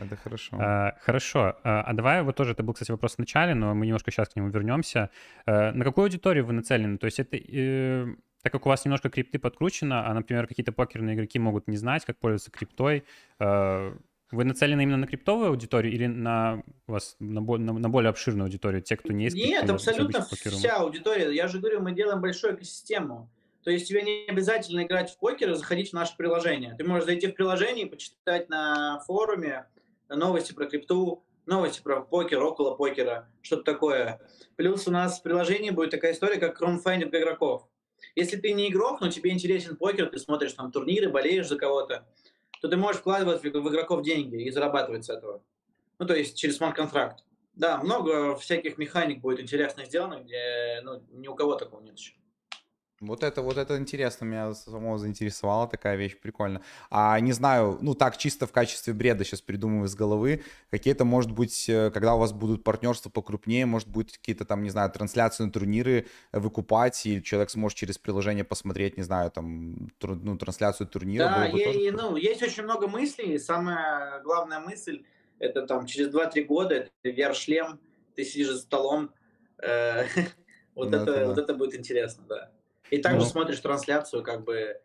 Это хорошо. А, хорошо. А, а давай вот тоже, это был, кстати, вопрос в начале, но мы немножко сейчас к нему вернемся. А, на какую аудиторию вы нацелены? То есть это... Э, так как у вас немножко крипты подкручено, а, например, какие-то покерные игроки могут не знать, как пользоваться криптой, э, Вы нацелены именно на криптовую аудиторию или на у вас на, на, на более обширную аудиторию, те, кто не есть Нет, абсолютно вся аудитория. Я же говорю, мы делаем большую экосистему. То есть тебе не обязательно играть в покер и заходить в наше приложение. Ты можешь зайти в приложение и почитать на форуме новости про крипту, новости про покер, около покера, что-то такое. Плюс у нас в приложении будет такая история, как кромфайнинг игроков. Если ты не игрок, но тебе интересен покер, ты смотришь там турниры, болеешь за кого-то, то ты можешь вкладывать в игроков деньги и зарабатывать с этого. Ну, то есть через смарт-контракт. Да, много всяких механик будет интересно сделано, где ну, ни у кого такого нет еще. Вот это, вот это интересно, меня само заинтересовала такая вещь, прикольно. А не знаю, ну так чисто в качестве бреда сейчас придумываю из головы, какие-то, может быть, э, когда у вас будут партнерства покрупнее, может быть, какие-то там, не знаю, трансляции на турниры выкупать, и человек сможет через приложение посмотреть, не знаю, там, тур, ну, трансляцию турнира. Да, и, тоже... ну, есть очень много мыслей, самая главная мысль, это там через 2-3 года, это VR-шлем, ты сидишь за столом, э, вот, ну, это, вот это будет интересно, да. И также ну. смотришь трансляцию как бы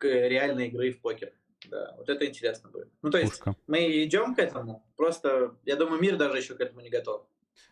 реальной игры в покер. Да, вот это интересно будет. Ну, то есть Пушка. мы идем к этому, просто, я думаю, мир даже еще к этому не готов.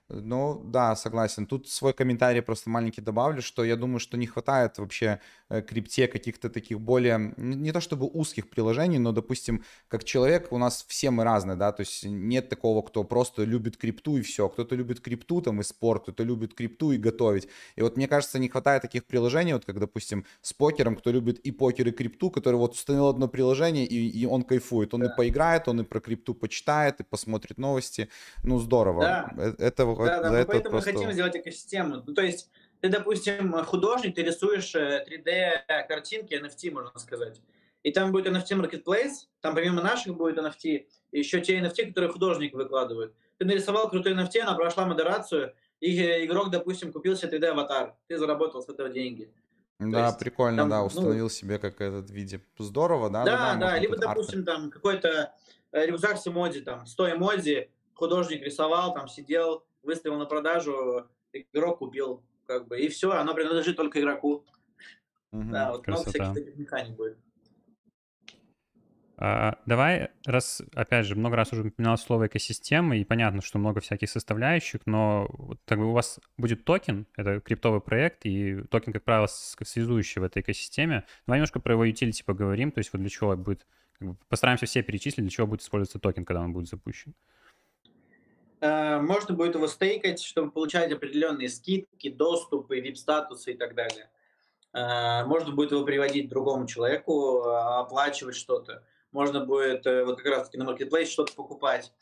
Ну, да, согласен. Тут свой комментарий просто маленький добавлю, что я думаю, что не хватает вообще крипте каких-то таких более, не то чтобы узких приложений, но, допустим, как человек у нас все мы разные, да, то есть нет такого, кто просто любит крипту и все. Кто-то любит крипту там и спорт, кто-то любит крипту и готовить. И вот мне кажется, не хватает таких приложений, вот как, допустим, с покером, кто любит и покер, и крипту, который вот установил одно приложение, и, и он кайфует. Он да. и поиграет, он и про крипту почитает, и посмотрит новости. Ну, здорово. Да. Э, это да, да, мы поэтому просто... хотим сделать экосистему. Ну, то есть ты, допустим, художник, ты рисуешь 3D-картинки, э, NFT, можно сказать. И там будет NFT Marketplace, там помимо наших будет NFT, еще те NFT, которые художник выкладывает. Ты нарисовал крутой NFT, она прошла модерацию, и э, игрок, допустим, купил себе 3D-аватар, ты заработал с этого деньги. Да, есть, прикольно, там, да, ну установил ну, себе как этот виде. Здорово, да? Да, да, да либо, допустим, арты. там какой-то рюкзак с эмодзи, там, 100 эмодзи, художник рисовал, там, сидел, выставил на продажу, игрок купил, как бы, и все, оно принадлежит только игроку. Угу, да, вот красота. много всяких таких механик будет. А, давай, раз, опять же, много раз уже упоминал слово экосистема, и понятно, что много всяких составляющих, но вот, как бы у вас будет токен, это криптовый проект, и токен, как правило, связующий в этой экосистеме. Давай немножко про его utility поговорим, то есть вот для чего будет, как бы, постараемся все перечислить, для чего будет использоваться токен, когда он будет запущен. Э, можно будет его стейкать, чтобы получать определенные скидки, доступы, вип-статусы и так далее. Э, можно будет его приводить другому человеку, оплачивать что-то. Можно будет э, вот как раз-таки на Marketplace что-то покупать.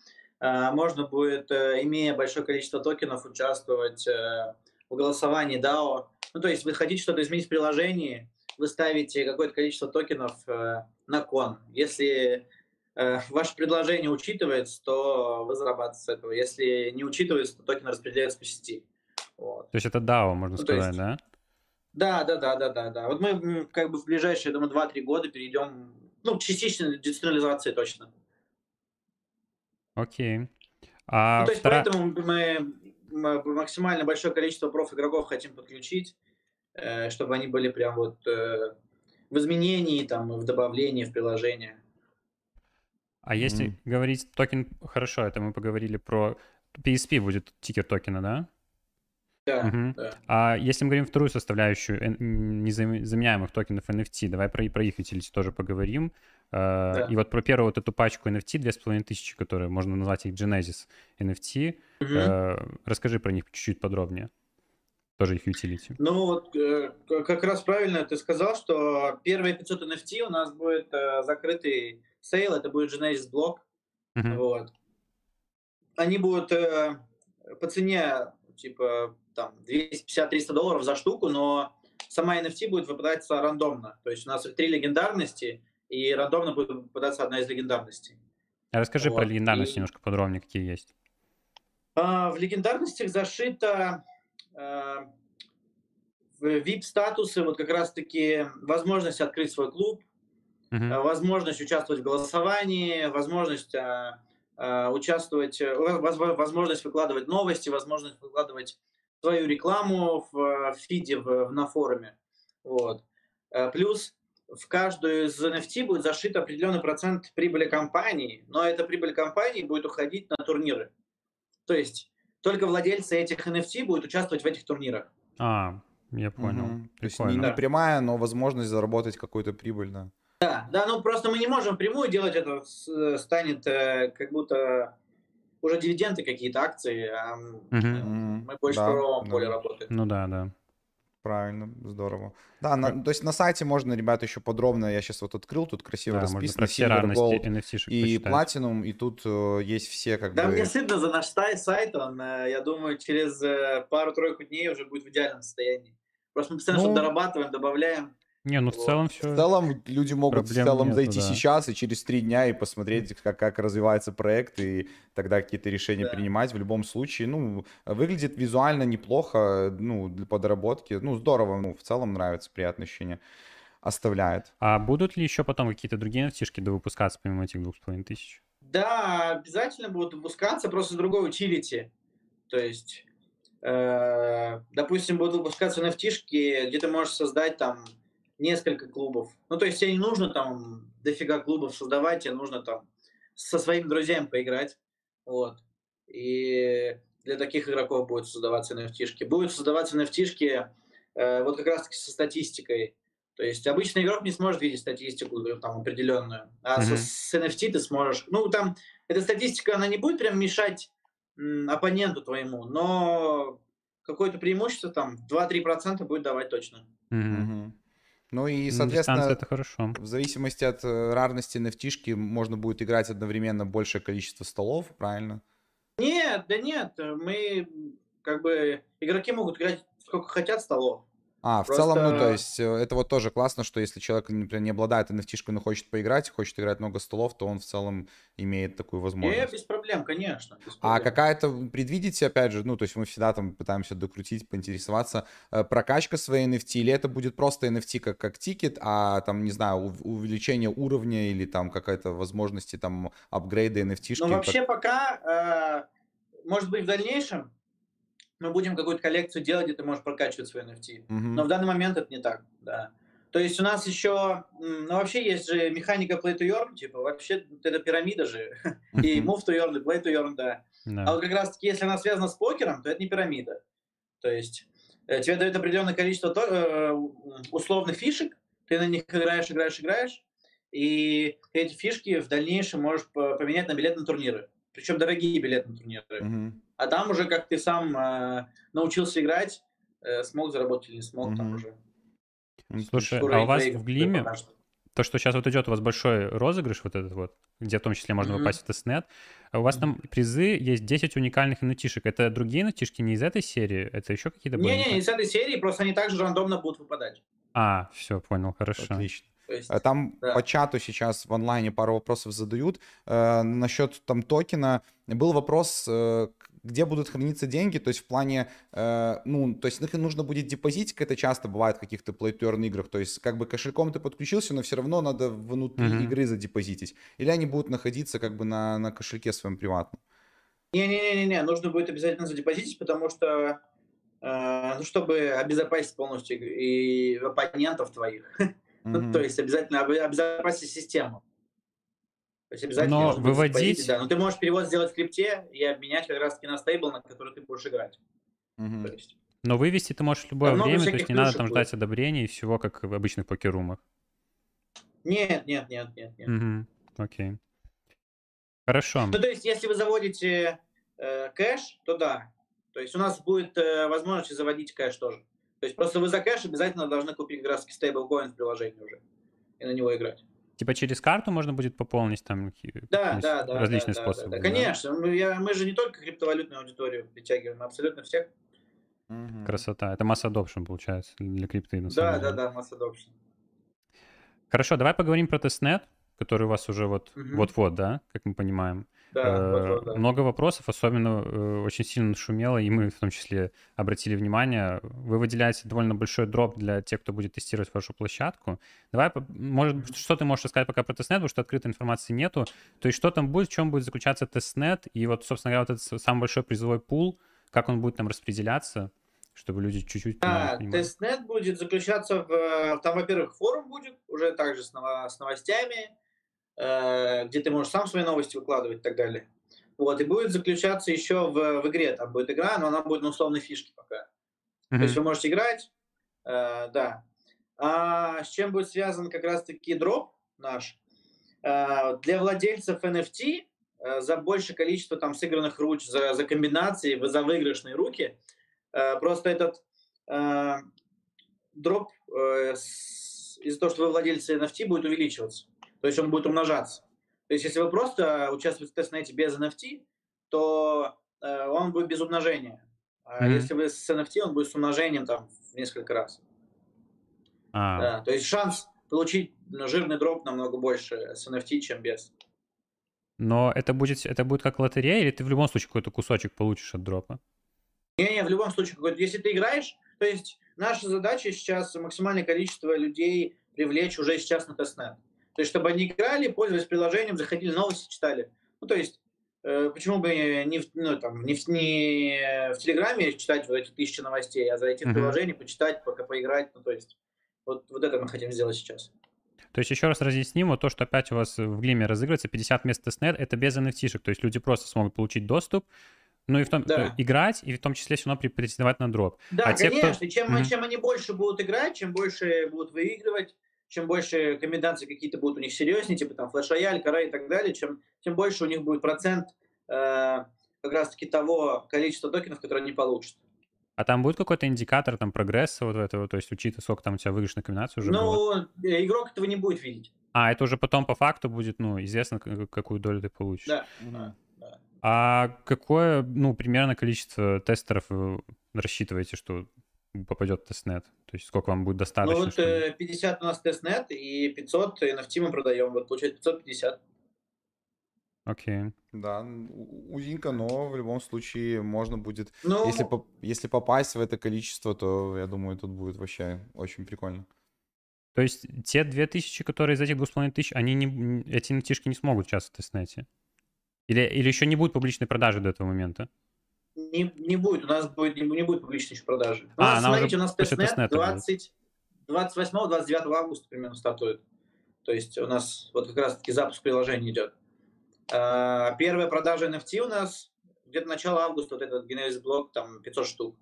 Можно будет, имея большое количество токенов, участвовать в голосовании DAO. Ну, то есть вы хотите что-то изменить в приложении, вы ставите какое-то количество токенов на кон. Если Э, ваше предложение учитывается, то вы зарабатываете с этого. Если не учитывается, то токены распределяются по сети. Вот. То есть это DAO, можно ну, сказать, есть, да? Да, да, да, да, да, да. Вот мы как бы в ближайшие, я думаю, 2-3 года перейдем, ну, частично децентрализации точно. Окей. А ну, то есть втора... поэтому мы, мы максимально большое количество проф-игроков хотим подключить, э, чтобы они были прям вот э, в изменении, там, в добавлении, в приложение. А если mm. говорить токен, хорошо, это мы поговорили про PSP будет тикер токена, да? Да, угу. да. А если мы говорим вторую составляющую незаменяемых токенов NFT, давай про, про их utility тоже поговорим. А, да. И вот про первую вот эту пачку NFT, 2500, которые можно назвать их Genesis NFT, угу. расскажи про них чуть-чуть подробнее. Тоже их utility. Ну вот э, как раз правильно ты сказал, что первые 500 NFT у нас будет э, закрытый sale, это будет Genesis блок. Uh-huh. Вот. Они будут э, по цене типа там 250-300 долларов за штуку, но сама NFT будет выпадаться рандомно. То есть у нас их три легендарности, и рандомно будет выпадаться одна из легендарностей. А расскажи вот. про легендарности и... немножко подробнее, какие есть. А, в легендарностях зашито VIP-статусы вот как раз-таки возможность открыть свой клуб, uh-huh. возможность участвовать в голосовании, возможность а, участвовать, э, возможность выкладывать новости, возможность выкладывать свою рекламу в, в фиде в, на форуме. Вот. Плюс в каждую из NFT будет зашит определенный процент прибыли компании, но эта прибыль компании будет уходить на турниры. То есть только владельцы этих NFT будут участвовать в этих турнирах. А, я понял. Угу. То есть не, не прямая, но возможность заработать какую-то прибыль, да. Да, да, ну просто мы не можем прямую делать это, э, станет э, как будто уже дивиденды какие-то акции, а угу. мы больше да, в правовом да. поле работаем. Ну да, да. Правильно, здорово. Да, на, то есть на сайте можно, ребята, еще подробно, я сейчас вот открыл, тут красиво да, расписано, Silver, Gold и Platinum, и тут э, есть все как да, бы... Да, мне стыдно за наш сайт, он, э, я думаю, через э, пару-тройку дней уже будет в идеальном состоянии. Просто мы постоянно ну... что дорабатываем, добавляем. Не, ну в целом все. В целом люди могут в целом нету, зайти да. сейчас и через три дня и посмотреть, как, как развивается проект, и тогда какие-то решения да. принимать. В любом случае, ну, выглядит визуально неплохо, ну, для подработки. Ну, здорово, ну, в целом нравится, приятное ощущение оставляет. А будут ли еще потом какие-то другие nft выпускаться помимо этих двух с половиной тысяч? Да, обязательно будут выпускаться, просто с другой утилити. То есть, э, допустим, будут выпускаться nft где ты можешь создать там несколько клубов. Ну, то есть тебе не нужно там дофига клубов создавать, тебе нужно там со своими друзьями поиграть. Вот. И для таких игроков будут создаваться nft Будут создаваться nft э, вот как раз-таки со статистикой. То есть обычный игрок не сможет видеть статистику там определенную, а mm-hmm. с, с NFT ты сможешь. Ну, там эта статистика, она не будет прям мешать м, оппоненту твоему, но какое-то преимущество там 2-3% будет давать точно. Mm-hmm. Ну и, соответственно, это хорошо. в зависимости от э, рарности nft можно будет играть одновременно большее количество столов, правильно? Нет, да нет, мы как бы игроки могут играть сколько хотят столов. А, в Просто... целом, ну, то есть, э, это вот тоже классно, что если человек, например, не обладает nft но хочет поиграть, хочет играть много столов, то он в целом имеет такую возможность. Не, без проблем, конечно. Без а проблем. А какая-то, предвидите, опять же, ну, то есть мы всегда там пытаемся докрутить, поинтересоваться, э, прокачка своей NFT, или это будет просто NFT как, как тикет, а там, не знаю, увеличение уровня или там какая-то возможности там апгрейда NFT? Ну, вообще как... пока, э, может быть, в дальнейшем мы будем какую-то коллекцию делать, где ты можешь прокачивать свои NFT. Mm-hmm. Но в данный момент это не так, да. То есть у нас еще, ну вообще есть же механика play to earn, типа вообще это пирамида же. И move to earn, и play to earn, да. No. А вот как раз таки, если она связана с покером, то это не пирамида. То есть э, тебе дают определенное количество э, условных фишек, ты на них играешь, играешь, играешь, и эти фишки в дальнейшем можешь поменять на билет на турниры. Причем дорогие билеты на турниры. Mm-hmm. А там уже как ты сам э, научился играть, э, смог заработать или не смог, mm-hmm. там уже. Слушай, а у вас в Gleam е, то, что сейчас вот идет у вас большой розыгрыш вот этот вот, где в том числе можно mm-hmm. попасть в testnet, а у вас mm-hmm. там призы есть 10 уникальных нотишек. Это другие нотишки не из этой серии? Это еще какие-то были? Не-не, не из этой серии, просто они также рандомно будут выпадать. А, все, понял, хорошо. Отлично. Есть, э, там да. по чату сейчас в онлайне пару вопросов задают. Э, насчет там токена. Был вопрос, э, где будут храниться деньги, то есть в плане, э, ну, то есть их нужно будет депозитик, это часто бывает в каких-то play играх, то есть как бы кошельком ты подключился, но все равно надо внутри mm-hmm. игры задепозитить. Или они будут находиться как бы на, на кошельке своем приватном? Не-не-не, нужно будет обязательно задепозитить, потому что э, ну, чтобы обезопасить полностью и оппонентов твоих. Mm-hmm. то есть обязательно обезопасить систему. То есть обязательно Но выводить... да. Но ты можешь перевод сделать в крипте и обменять как раз-таки на стейбл, на который ты будешь играть. Mm-hmm. есть... Но вывести ты можешь в любое там время, то есть не надо там ждать будет. одобрения и всего, как в обычных покерумах. Нет, нет, нет, нет, нет. Угу. Окей. Хорошо. Ну, то есть, если вы заводите э, кэш, то да. То есть у нас будет э, возможность заводить кэш тоже. То есть просто вы за кэш обязательно должны купить как раз стейблкоин в приложении уже и на него играть. Типа через карту можно будет пополнить там да, да, да, различные да, способы. Да, да. Конечно, мы, я, мы же не только криптовалютную аудиторию притягиваем, а абсолютно всех. Красота. Это масса adoption получается для крипты. На да, да, да, mass adoption. Хорошо, давай поговорим про тестнет, который у вас уже вот вот-вот, да, как мы понимаем. Да, э, Много вопросов, особенно э, очень сильно шумело, и мы в том числе обратили внимание. Вы выделяете довольно большой дроп для тех, кто будет тестировать вашу площадку. Давай, может, что ты можешь сказать пока про тестнет, потому что открытой информации нету. То есть что там будет, в чем будет заключаться тестнет, и вот, собственно говоря, вот этот самый большой призовой пул, как он будет там распределяться. чтобы люди чуть-чуть Да, тестнет будет заключаться в... Там, во-первых, форум будет, уже также с, ново... с новостями, э, где ты можешь сам свои новости выкладывать и так далее. Вот, и будет заключаться еще в, в игре. Там будет игра, но она будет на условной фишке пока. Mm-hmm. То есть вы можете играть, э, да. А с чем будет связан как раз-таки дроп наш? Э, для владельцев NFT э, за большее количество там сыгранных руч, за, за комбинации, за выигрышные руки, э, просто этот э, дроп э, из-за того, что вы владельцы NFT, будет увеличиваться. То есть он будет умножаться. То есть если вы просто участвуете в тестнете без NFT, то э, он будет без умножения. А mm-hmm. если вы с NFT, он будет с умножением там в несколько раз. А. Да, то есть шанс получить жирный дроп намного больше с NFT, чем без. Но это будет, это будет как лотерея, или ты в любом случае какой-то кусочек получишь от дропа? Не-не, в любом случае какой-то. Если ты играешь, то есть наша задача сейчас максимальное количество людей привлечь уже сейчас на тестнет. То есть, чтобы они играли, пользовались приложением, заходили, новости читали. Ну, то есть, э, почему бы не в, ну, там, не, в, не в Телеграме читать вот эти тысячи новостей, а зайти mm-hmm. в приложение, почитать, пока поиграть. Ну, то есть, вот, вот это мы хотим сделать сейчас. То есть еще раз разъясним, вот то, что опять у вас в Gleam разыгрывается 50 мест тестнет, это без NFT то есть люди просто смогут получить доступ, ну и в том да. играть, и в том числе все равно претендовать на дроп. Да, а конечно, те, кто... чем, mm-hmm. чем они больше будут играть, чем больше будут выигрывать, чем больше комбинации какие-то будут у них серьезнее, типа там флеш-рояль, каре и так далее, чем, тем больше у них будет процент э, как раз-таки того количества токенов, которые они получат. А там будет какой-то индикатор там прогресса вот этого, то есть учитывая, сколько там у тебя выигрышная комбинация уже Ну, было? Э, игрок этого не будет видеть. А, это уже потом по факту будет, ну, известно, какую долю ты получишь. Да, да, да. А какое, ну, примерно количество тестеров вы рассчитываете, что попадет в тестнет? То есть сколько вам будет достаточно? Ну вот чтобы... 50 э, у нас тестнет и 500 NFT мы продаем. Вот получается 550. Окей. Okay. Да, узенько, но в любом случае можно будет... Но... Если, по... если попасть в это количество, то я думаю, тут будет вообще очень прикольно. То есть те 2000, которые из этих 2500, они не, эти NFT не смогут сейчас в тестнете? Или, или еще не будет публичной продажи до этого момента? Не, не будет, у нас будет, не, не будет публичной еще продажи. У а, нас, смотрите, у нас тестнет 20, 28-29 августа примерно стартует. То есть у нас вот как раз-таки запуск приложения идет. А, первая продажа NFT у нас где-то начало августа, вот этот Genesis блок, там 500 штук.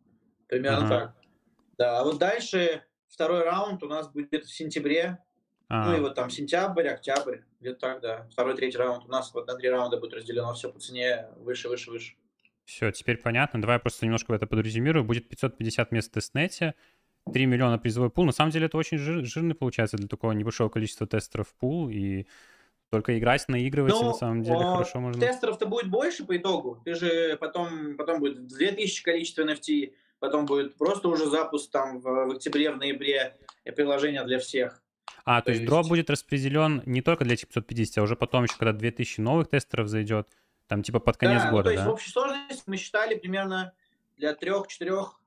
Примерно ага. так. Да, а вот дальше второй раунд у нас будет в сентябре. А. Ну и вот там сентябрь, октябрь, где-то так, да. Второй, третий раунд у нас вот на три раунда будет разделено все по цене выше, выше, выше. Все, теперь понятно. Давай я просто немножко это подрезюмирую. Будет 550 мест в тестнете, 3 миллиона призовой пул. На самом деле это очень жир, жирный получается для такого небольшого количества тестеров пул. И только играть, наигрывать, ну, на самом деле о, хорошо можно. Тестеров-то будет больше по итогу. Ты же потом, потом будет 2000 количество NFT, потом будет просто уже запуск там в, в октябре, в ноябре приложения для всех. А, то, то есть, есть дроп будет распределен не только для 550, а уже потом еще, когда 2000 новых тестеров зайдет, там типа под конец да, года, ну, то есть да? в общей сложности мы считали примерно для трех-четырех,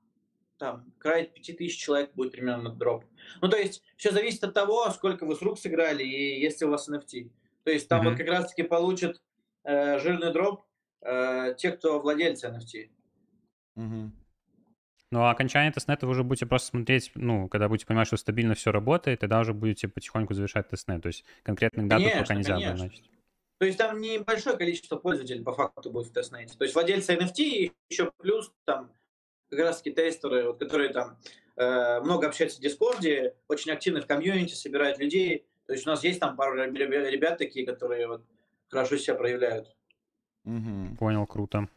там, край пяти тысяч человек будет примерно дроп. Ну, то есть все зависит от того, сколько вы с рук сыграли и есть ли у вас NFT. То есть там mm-hmm. вот как раз-таки получат э, жирный дроп э, те, кто владельцы NFT. Mm-hmm. Ну, а окончание тестнета вы уже будете просто смотреть, ну, когда будете понимать, что стабильно все работает, тогда уже будете потихоньку завершать тестнет. То есть конкретных дат пока нельзя конечно. обозначить. То есть там небольшое количество пользователей по факту будет в тестнете. То есть владельцы NFT и еще плюс там как раз таки тестеры, вот, которые там э, много общаются в Дискорде, очень активны в комьюнити, собирают людей. То есть у нас есть там пару ребят такие, которые вот хорошо себя проявляют. Угу. Понял, круто.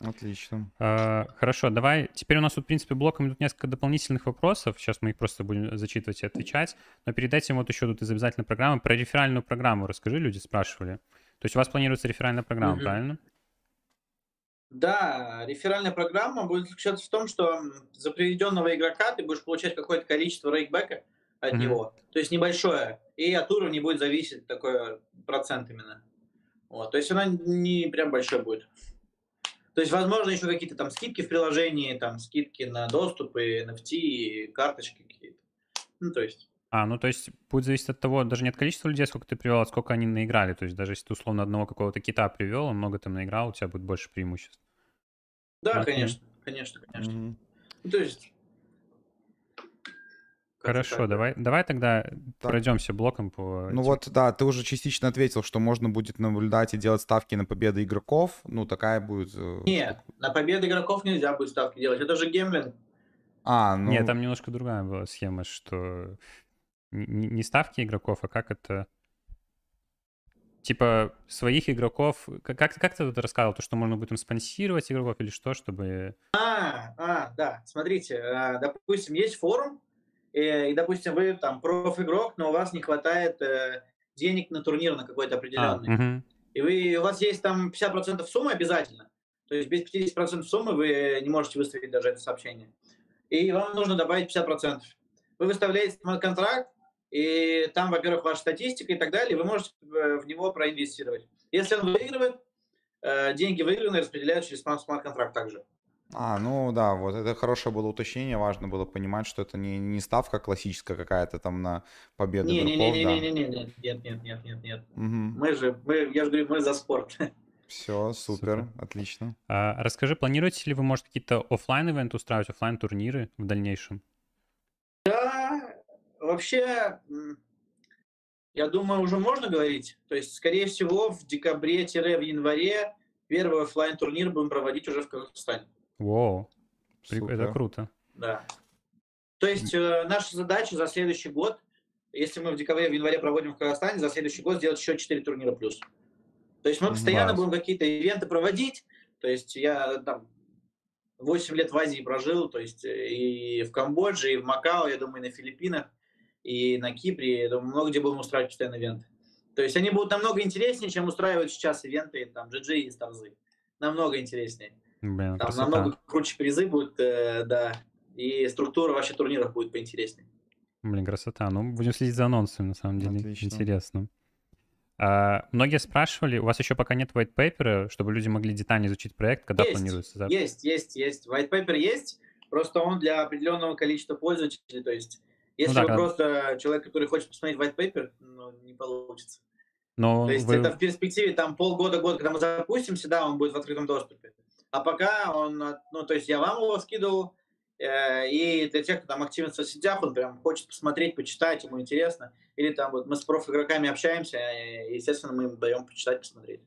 Отлично. А, хорошо, давай. Теперь у нас тут, в принципе, блоком идут несколько дополнительных вопросов. Сейчас мы их просто будем зачитывать и отвечать. Но перед этим вот еще тут из обязательной программы. Про реферальную программу расскажи, люди спрашивали. То есть у вас планируется реферальная программа, mm-hmm. правильно? Да, реферальная программа будет заключаться в том, что за приведенного игрока ты будешь получать какое-то количество рейкбека от mm-hmm. него. То есть небольшое. И от уровня будет зависеть такой процент именно. Вот. То есть она не прям большой будет. То есть, возможно, еще какие-то там скидки в приложении, там скидки на доступы, NFT, карточки какие-то. Ну, то есть... А, ну то есть будет зависеть от того, даже не от количества людей, сколько ты привел, а сколько они наиграли. То есть даже если ты условно одного какого-то кита привел, он много там наиграл, у тебя будет больше преимуществ. Да, Окей. конечно, конечно, конечно. Mm-hmm. Ну, то есть... Хорошо, так, давай, давай тогда так. пройдемся блоком по... Ну вот, да, ты уже частично ответил, что можно будет наблюдать и делать ставки на победы игроков. Ну, такая будет... Э, Нет, на победы игроков нельзя будет ставки делать. Это же гемблинг. А, ну... Нет, там немножко другая была схема, что не ставки игроков, а как это... Типа своих игроков... Как, как ты тут рассказывал? То, что можно будет им спонсировать игроков или что, чтобы... А, а, да. Смотрите, а, допустим, есть форум, и, и допустим, вы там проф-игрок, но у вас не хватает э, денег на турнир на какой-то определенный. А, угу. И вы, у вас есть там 50% суммы обязательно. То есть без 50% суммы вы не можете выставить даже это сообщение и вам нужно добавить 50%. Вы выставляете контракт, и там, во-первых, ваша статистика и так далее, вы можете э, в него проинвестировать. Если он выигрывает, э, деньги выигранные распределяются через смарт-контракт также. А, ну да, вот это хорошее было уточнение, важно было понимать, что это не, не ставка классическая какая-то там на победу не, игроков, не, не, не, не, не, не, нет, нет, нет, нет, нет. Угу. Мы же, мы, я же говорю, мы за спорт. Все, супер, супер. отлично. А, расскажи, планируете ли вы, может, какие-то офлайн ивенты устраивать, офлайн турниры в дальнейшем? Да, вообще, я думаю, уже можно говорить. То есть, скорее всего, в декабре-в январе первый офлайн турнир будем проводить уже в Казахстане. Вау, Супер. это круто. Да. То есть, э, наша задача за следующий год, если мы в декабре, в январе проводим в Казахстане, за следующий год сделать еще 4 турнира плюс. То есть мы постоянно Класс. будем какие-то ивенты проводить. То есть я там 8 лет в Азии прожил, то есть э, и в Камбодже, и в Макао, я думаю, и на Филиппинах, и на Кипре, я думаю, много где будем устраивать постоянно ивенты. То есть они будут намного интереснее, чем устраивают сейчас ивенты там GG и Старзы. Намного интереснее. Блин, там красота. намного круче призы будут, э, да, и структура вообще турниров будет поинтереснее. Блин, красота. Ну, будем следить за анонсами, на самом деле. Отлично. Интересно. А, многие спрашивали, у вас еще пока нет white paper, чтобы люди могли детально изучить проект, когда есть, планируется запуск? Есть, есть, есть. White paper есть, просто он для определенного количества пользователей. То есть, если ну, да, вы когда... просто человек, который хочет посмотреть white paper, ну, не получится. Но То есть вы... это в перспективе там полгода-год, когда мы запустимся, да, он будет в открытом доступе. А пока он, ну, то есть я вам его скидывал, Э, и для тех, кто там активен в соцсетях, он прям хочет посмотреть, почитать, ему интересно. Или там вот мы с проф-игроками общаемся, и, естественно, мы им даем почитать, посмотреть.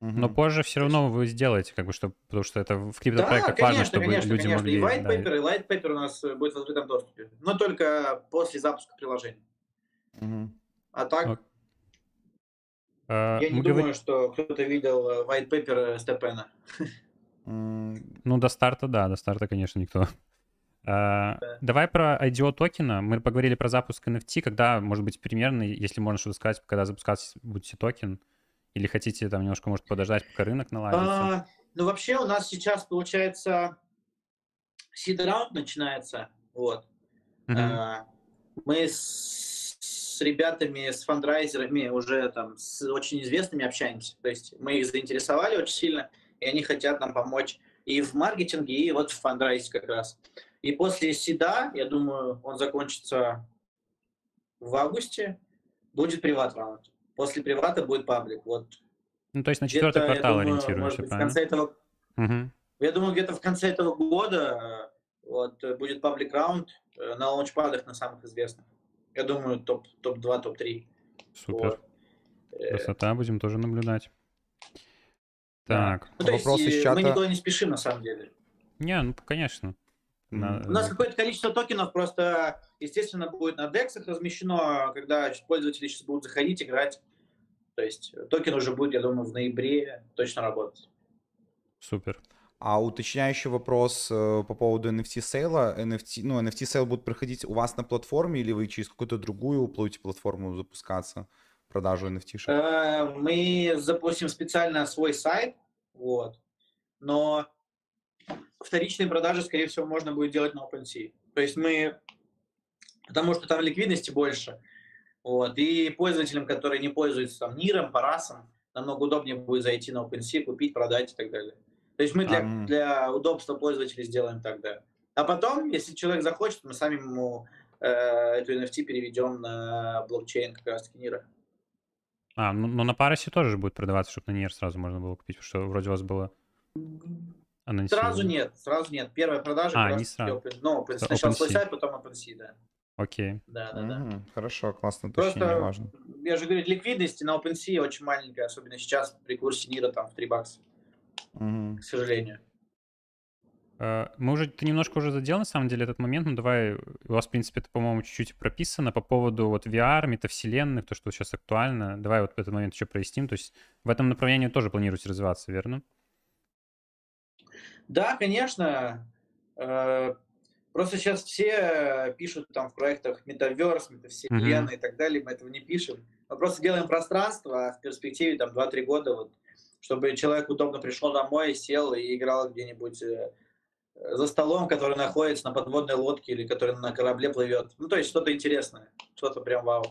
Но позже все равно вы сделаете, как бы, что, потому что это в криптопроектах да, важно, чтобы конечно, люди конечно. могли... И white paper, да. и light paper у нас будет в открытом доступе, но только после запуска приложения. Угу. А так, а, я не думаю, что кто-то видел э, white paper Степена. Ну, до старта, да, до старта, конечно, никто. Uh, да. Давай про IDO токена. Мы поговорили про запуск NFT. Когда, может быть, примерно, если можно что-то сказать, когда запускать будете токен? Или хотите там немножко, может, подождать, пока рынок наладится? Uh, ну, вообще у нас сейчас, получается, seed round начинается. Вот. Uh-huh. Uh, мы с, с ребятами, с фандрайзерами уже там с очень известными общаемся. То есть мы их заинтересовали очень сильно, и они хотят нам помочь и в маркетинге, и вот в фандрайзе как раз. И после СИДа, я думаю, он закончится в августе, будет приват раунд. После привата будет паблик. Вот. Ну, то есть на четвертый квартал думаю, ориентируешься, правильно? В конце этого... Угу. Я думаю, где-то в конце этого года вот, будет паблик раунд э, на лаунчпадах на самых известных. Я думаю, топ, топ-2, топ-3. Супер. Вот. Э, Красота, будем тоже наблюдать. Так. Ну, то Вопрос есть, из чата. Мы никуда не спешим, на самом деле. Не, ну, конечно. На... У нас какое-то количество токенов просто, естественно, будет на DEX размещено, когда пользователи сейчас будут заходить, играть. То есть токен уже будет, я думаю, в ноябре точно работать. Супер. А уточняющий вопрос э, по поводу NFT sale -а. NFT, ну, NFT sale будет проходить у вас на платформе или вы через какую-то другую платформу запускаться? Продажу NFT? Э, мы запустим специально свой сайт, вот, но вторичные продажи, скорее всего, можно будет делать на OpenSea. То есть мы, потому что там ликвидности больше, вот, и пользователям, которые не пользуются там НИРом, Парасом, намного удобнее будет зайти на OpenSea, купить, продать и так далее. То есть мы для, а, для удобства пользователей сделаем так, да. А потом, если человек захочет, мы сами ему э, эту NFT переведем на блокчейн как раз таки НИРа. А, ну, но на паросе тоже будет продаваться, чтобы на ней сразу можно было купить, потому что вроде у вас было... Сразу нет, сразу нет. Первая продажа а, не сразу. Ну, сначала свой сайт, потом OpenSea, да. Окей. Да, да, да. Хорошо, классно, Просто, важно. я же говорю, ликвидность на OpenSea очень маленькая, особенно сейчас при курсе НИРа там в 3 бакса. Угу. К сожалению. Э, мы уже, ты немножко уже задел, на самом деле, этот момент, ну давай, у вас, в принципе, это, по-моему, чуть-чуть прописано по поводу вот VR, метавселенных, то, что сейчас актуально. Давай вот этот момент еще проясним. То есть в этом направлении тоже планируете развиваться, верно? Да, конечно. Э, просто сейчас все пишут там в проектах метаверс, метавселенная mm-hmm. и так далее, мы этого не пишем. Мы просто делаем пространство, а в перспективе там 2-3 года, вот, чтобы человек удобно пришел домой, сел и играл где-нибудь э, за столом, который находится на подводной лодке или который на корабле плывет. Ну, то есть что-то интересное, что-то прям вау.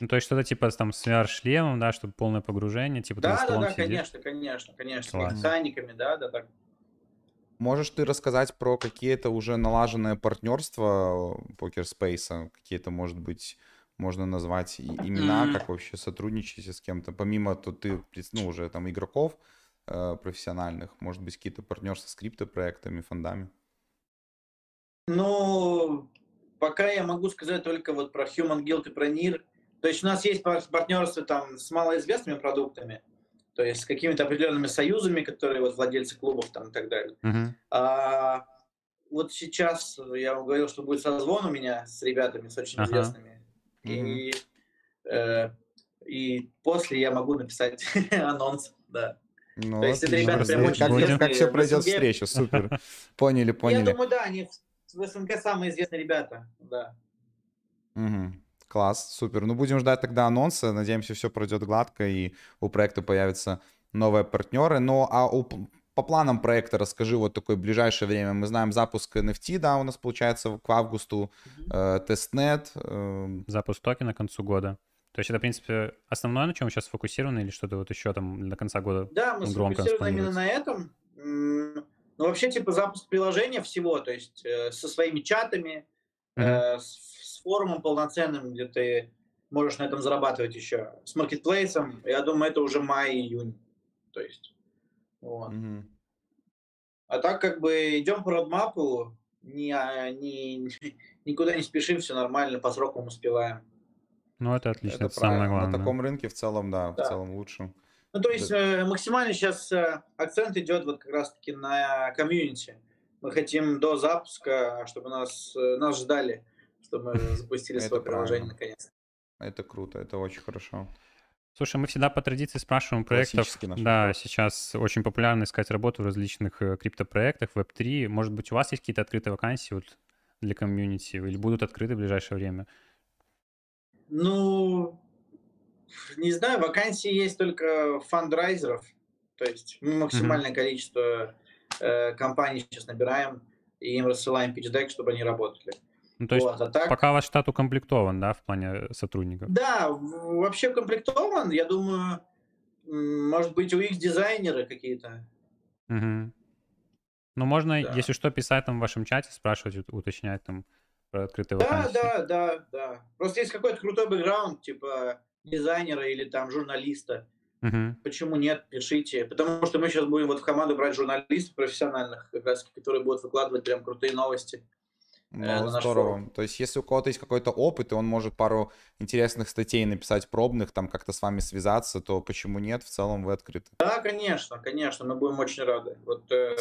Ну, то есть что-то типа там с VR-шлемом, да, чтобы полное погружение, типа Да, да, да, сидишь. конечно, конечно, конечно, Класс. с механиками, да, да, так. Можешь ты рассказать про какие-то уже налаженные партнерства Покерспейса? Какие-то, может быть, можно назвать имена, как вообще сотрудничаете с кем-то? Помимо, то ты, ну, уже там игроков, Э, профессиональных? Может быть, какие-то партнерства с криптопроектами, фондами? Ну, пока я могу сказать только вот про Human Guild и про NIR. То есть у нас есть партнерство там с малоизвестными продуктами, то есть с какими-то определенными союзами, которые вот владельцы клубов там и так далее. Uh-huh. А, вот сейчас я вам говорил, что будет созвон у меня с ребятами, с очень uh-huh. известными. Uh-huh. И, э, и после я могу написать анонс, да. Ну, То есть это ребята прям очень как, как все пройдет встреча, супер. Поняли, поняли. Я думаю, да, они в СНГ самые известные ребята, да. Угу. Класс, супер. Ну, будем ждать тогда анонса. Надеемся, все пройдет гладко, и у проекта появятся новые партнеры. Ну, а у, по планам проекта расскажи вот такое ближайшее время. Мы знаем запуск NFT, да, у нас получается к августу, э, тестнет. Э... Запуск токена к концу года. То есть это, в принципе, основное, на чем вы сейчас сфокусированы, или что-то вот еще там до конца года Да, мы сфокусированы именно на этом. Ну, вообще, типа, запуск приложения всего, то есть э, со своими чатами, uh-huh. э, с, с форумом полноценным, где ты можешь на этом зарабатывать еще, с маркетплейсом, я думаю, это уже май-июнь. То есть, вот. Uh-huh. А так, как бы, идем по родмапу, ни, а, ни, никуда не спешим, все нормально, по срокам успеваем. Ну, это отлично, это, это самое главное. На таком рынке в целом, да, да. в целом лучше. Ну, то есть э, максимально сейчас э, акцент идет вот как раз-таки на комьюнити. Мы хотим до запуска, чтобы нас, э, нас ждали, чтобы мы запустили свое приложение наконец. Это круто, это очень хорошо. Слушай, мы всегда по традиции спрашиваем проектов. Да, вопрос. сейчас очень популярно искать работу в различных э, криптопроектах, Web3. Может быть, у вас есть какие-то открытые вакансии вот для комьюнити или будут открыты в ближайшее время? Ну, не знаю, вакансии есть только фандрайзеров. То есть мы максимальное mm-hmm. количество э, компаний сейчас набираем и им рассылаем питч-дек, чтобы они работали. Ну, то есть вот, а так... пока ваш штат укомплектован, да, в плане сотрудников? Да, вообще укомплектован. Я думаю, может быть, у их дизайнеры какие-то. Угу. Ну, можно, да. если что, писать там в вашем чате, спрашивать, уточнять там про открытые да, вакансии. Да, да, да. Просто есть какой-то крутой бэкграунд, типа дизайнера или там журналиста. Угу. Почему нет, пишите. Потому что мы сейчас будем вот в команду брать журналистов профессиональных, как раз, которые будут выкладывать прям крутые новости. Э, ну, здорово. Форум. То есть, если у кого-то есть какой-то опыт, и он может пару интересных статей написать пробных, там как-то с вами связаться, то почему нет? В целом вы открыты. Да, конечно, конечно, мы будем очень рады. Вот э,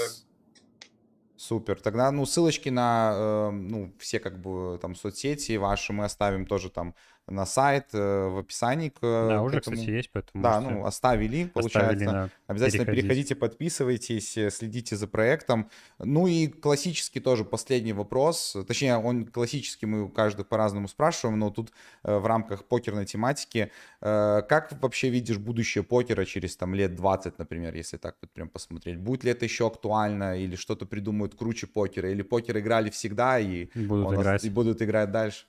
Супер. Тогда, ну, ссылочки на, э, ну, все как бы там соцсети ваши мы оставим тоже там на сайт э, в описании. К, да, уже, этому. кстати, есть, поэтому... Да, ну, оставили, получается. Оставили, да. Обязательно переходите. переходите, подписывайтесь, э, следите за проектом. Ну и классический тоже последний вопрос. Точнее, он классический, мы каждый по-разному спрашиваем, но тут э, в рамках покерной тематики. Как вообще видишь будущее покера через там лет 20, например, если так вот прям посмотреть? Будет ли это еще актуально или что-то придумают круче покера? Или покер играли всегда и будут, играть. и будут играть дальше?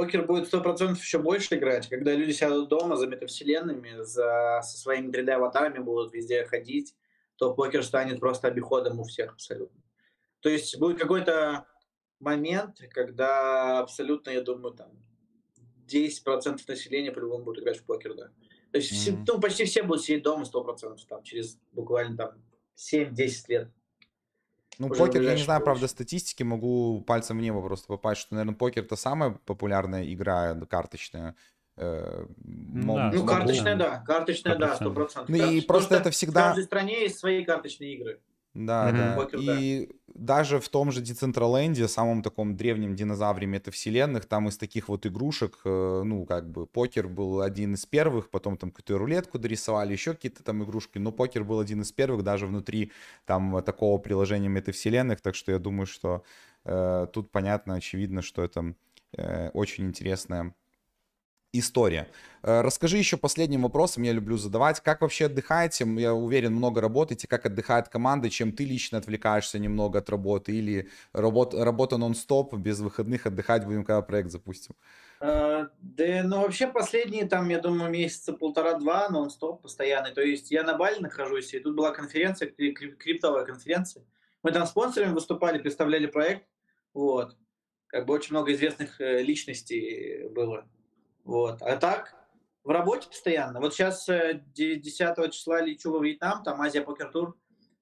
Покер будет сто процентов еще больше играть, когда люди сядут дома за метавселенными, за, со своими 3D-аватарами будут везде ходить, то покер станет просто обиходом у всех абсолютно. То есть будет какой-то момент, когда абсолютно, я думаю, там 10% населения по-любому будут играть в покер, да. То есть mm-hmm. все, ну, почти все будут сидеть дома 100%, там, через буквально там 7-10 лет. Ну, Уже покер, я не знаю, правда, статистики, могу пальцем в небо просто попасть, что, наверное, покер это самая популярная игра карточная. Э, да, ну, карточная, да, карточная, 100%. да, сто процентов. Ну, и просто это всегда... В каждой стране есть свои карточные игры. Да, mm-hmm. да. И да. даже в том же Децентраленде, самом таком древнем динозавре метавселенных, там из таких вот игрушек, э, ну, как бы, покер был один из первых, потом там какую-то рулетку дорисовали, еще какие-то там игрушки, но покер был один из первых даже внутри там такого приложения метавселенных, так что я думаю, что э, тут понятно, очевидно, что это э, очень интересная история. Э, расскажи еще последним вопросом, я люблю задавать. Как вообще отдыхаете? Я уверен, много работаете. Как отдыхает команда? Чем ты лично отвлекаешься немного от работы? Или работа, работа нон-стоп, без выходных отдыхать будем, когда проект запустим? Uh, да, ну вообще последние там, я думаю, месяца полтора-два нон-стоп постоянный. То есть я на Бали нахожусь, и тут была конференция, криптовая конференция. Мы там спонсорами выступали, представляли проект. Вот. Как бы очень много известных э, личностей было. Вот. А так, в работе постоянно. Вот сейчас 10 э, числа лечу во Вьетнам, там Азия Покер Тур.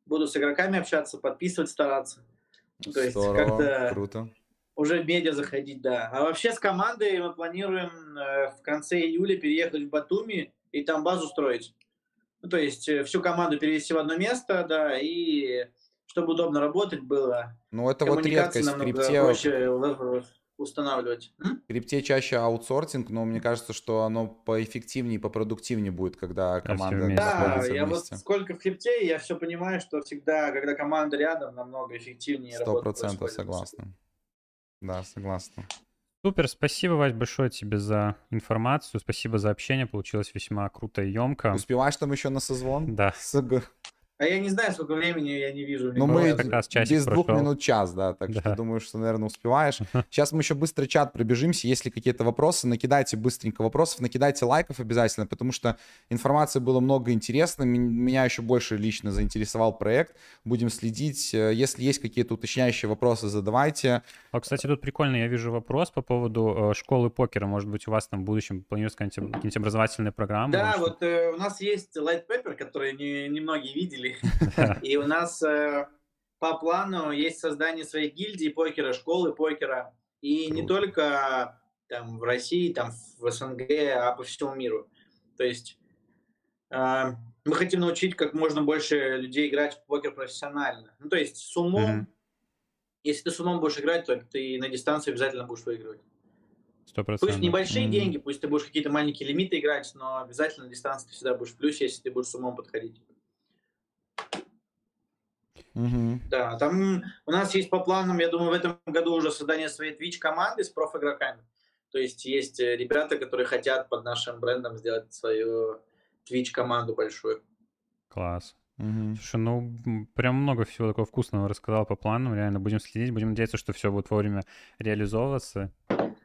Буду с игроками общаться, подписывать, стараться. То есть как-то круто. уже в медиа заходить, да. А вообще с командой мы планируем э, в конце июля переехать в Батуми и там базу строить. Ну, то есть э, всю команду перевести в одно место, да, и чтобы удобно работать было. Ну, это вот редкость в крипте. Проще устанавливать. В крипте чаще аутсорсинг, но мне кажется, что оно поэффективнее, попродуктивнее будет, когда команда Да, я вместе. вот сколько в крипте, я все понимаю, что всегда, когда команда рядом, намного эффективнее Сто процентов согласна. Да, согласна. Супер, спасибо, Вась, большое тебе за информацию, спасибо за общение, получилось весьма круто и емко. Успеваешь там еще на созвон? Да. С... А я не знаю, сколько времени, я не вижу. Ну, мы как раз без прошел. двух минут час, да, так да. что думаю, что, наверное, успеваешь. Сейчас мы еще быстро чат пробежимся. Если какие-то вопросы, накидайте быстренько вопросов, накидайте лайков обязательно, потому что информации было много интересно. Меня еще больше лично заинтересовал проект. Будем следить. Э, если есть какие-то уточняющие вопросы, задавайте. А, кстати, тут прикольно, я вижу вопрос по поводу э, школы покера. Может быть, у вас там в будущем планируется какие-нибудь образовательные программы? Да, вот э, у нас есть Light Paper, который не, немногие видели гильдии. И у нас э, по плану есть создание своей гильдии покера, школы покера. И не только там в России, там в СНГ, а по всему миру. То есть э, мы хотим научить как можно больше людей играть в покер профессионально. Ну, то есть с умом. Если ты с умом будешь играть, то ты на дистанции обязательно будешь выигрывать. 100%. Пусть небольшие mm-hmm. деньги, пусть ты будешь какие-то маленькие лимиты играть, но обязательно на дистанции ты всегда будешь в плюсе, если ты будешь с умом подходить. Угу. Да, там у нас есть по планам, я думаю, в этом году уже создание своей Twitch команды с профигроками. То есть есть э, ребята, которые хотят под нашим брендом сделать свою Twitch команду большую. Класс. Угу. Слушай, ну прям много всего такого вкусного рассказал по плану. Реально будем следить, будем надеяться, что все будет вовремя реализовываться.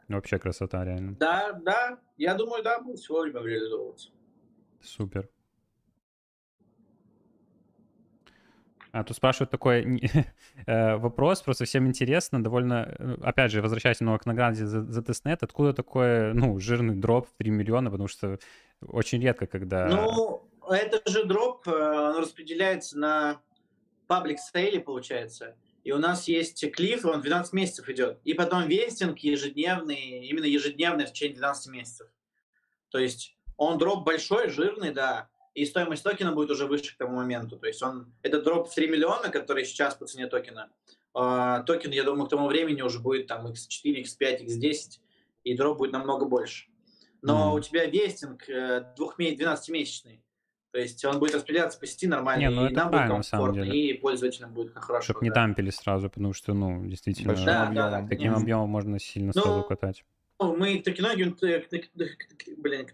Вообще красота, реально. Да, да. Я думаю, да, будет все вовремя реализовываться. Супер. А тут спрашивают такой э, вопрос, просто всем интересно, довольно, э, опять же, возвращаясь немного к награде за, за тестнет, откуда такой, ну, жирный дроп в 3 миллиона, потому что очень редко, когда... Ну, это же дроп, э, он распределяется на public sale -е, получается. И у нас есть cliff, он 12 месяцев идет. И потом vesting ежедневный, именно ежедневный в течение 12 месяцев. То есть он дроп большой, жирный, да, и стоимость токена будет уже выше к тому моменту. То есть он, это дроп в 3 миллиона, который сейчас по цене токена. Э, токен, я думаю, к тому времени уже будет там x4, x5, x10, и дроп будет намного больше. Но mm-hmm. у тебя vesting э, 12-месячный. То есть он будет распределяться по сети нормально, не, ну и нам будет комфортно, и пользователям будет хорошо. Чтобы да. не дампили сразу, потому что, ну, действительно, да, да, да, таким объемом можно сильно ну, сразу катать. Ну, мы к токенологии, блин,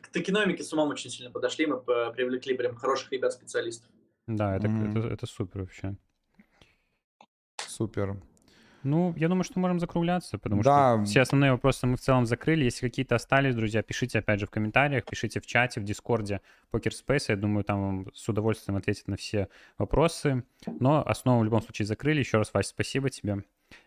к токеномике с умом очень сильно подошли, мы привлекли прям хороших ребят-специалистов. Да, это, mm-hmm. это, это супер вообще. Супер. Ну, я думаю, что можем закругляться, потому да. что все основные вопросы мы в целом закрыли. Если какие-то остались, друзья, пишите опять же в комментариях, пишите в чате, в Дискорде Poker Space. Я думаю, там вам с удовольствием ответят на все вопросы. Но основу в любом случае закрыли. Еще раз, Вася, спасибо тебе.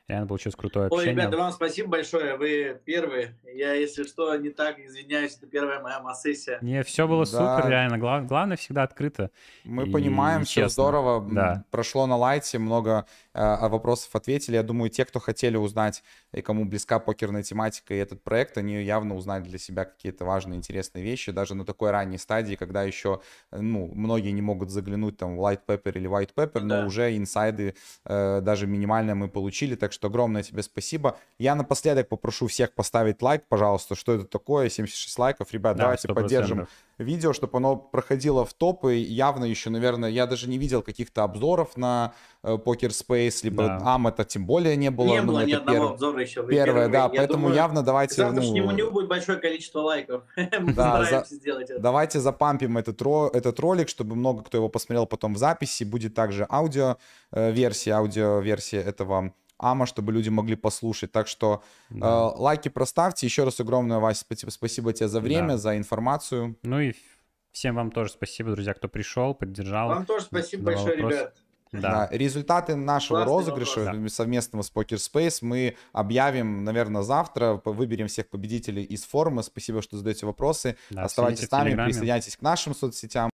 Реально получилось крутое общение. Ой, ребята, вам спасибо большое, вы первые. Я, если что, не так извиняюсь, это первая моя массессия. Не, все было да. супер, реально. Глав, главное всегда открыто. Мы и, понимаем, и все здорово. Да. Прошло на лайте, много э, вопросов ответили. Я думаю, те, кто хотели узнать и кому близка покерная тематика и этот проект, они явно узнали для себя какие-то важные, интересные вещи, даже на такой ранней стадии, когда еще, ну, многие не могут заглянуть там в light pepper или white pepper, да. но уже инсайды э, даже минимальные мы получили, так что огромное тебе спасибо. Я напоследок попрошу всех поставить лайк, пожалуйста, что это такое, 76 лайков. Ребят, да, давайте 100%. поддержим видео, чтобы оно проходило в топы. Явно еще, наверное, я даже не видел каких-то обзоров на э, Poker Space, либо да. АМ это тем более не было. Не ну, было ни одного перв... обзора еще. Первое, да, я поэтому думаю, явно давайте... К завтрашнему ну... будет большое количество лайков. Мы да, за... сделать это. Давайте запампим этот, ро... этот ролик, чтобы много кто его посмотрел потом в записи. Будет также аудио-версия, э, аудио-версия этого АМА, чтобы люди могли послушать. Так что да. э, лайки проставьте. Еще раз огромное, Вася, спасибо тебе за время, да. за информацию. Ну и всем вам тоже спасибо, друзья, кто пришел, поддержал. Вам тоже спасибо большое, вопрос. ребят. Да. да. Результаты нашего Классный розыгрыша вопрос, совместного с Poker Space мы объявим, наверное, завтра. Выберем всех победителей из форума. Спасибо, что задаете вопросы. Да, Оставайтесь с нами, присоединяйтесь к нашим соцсетям.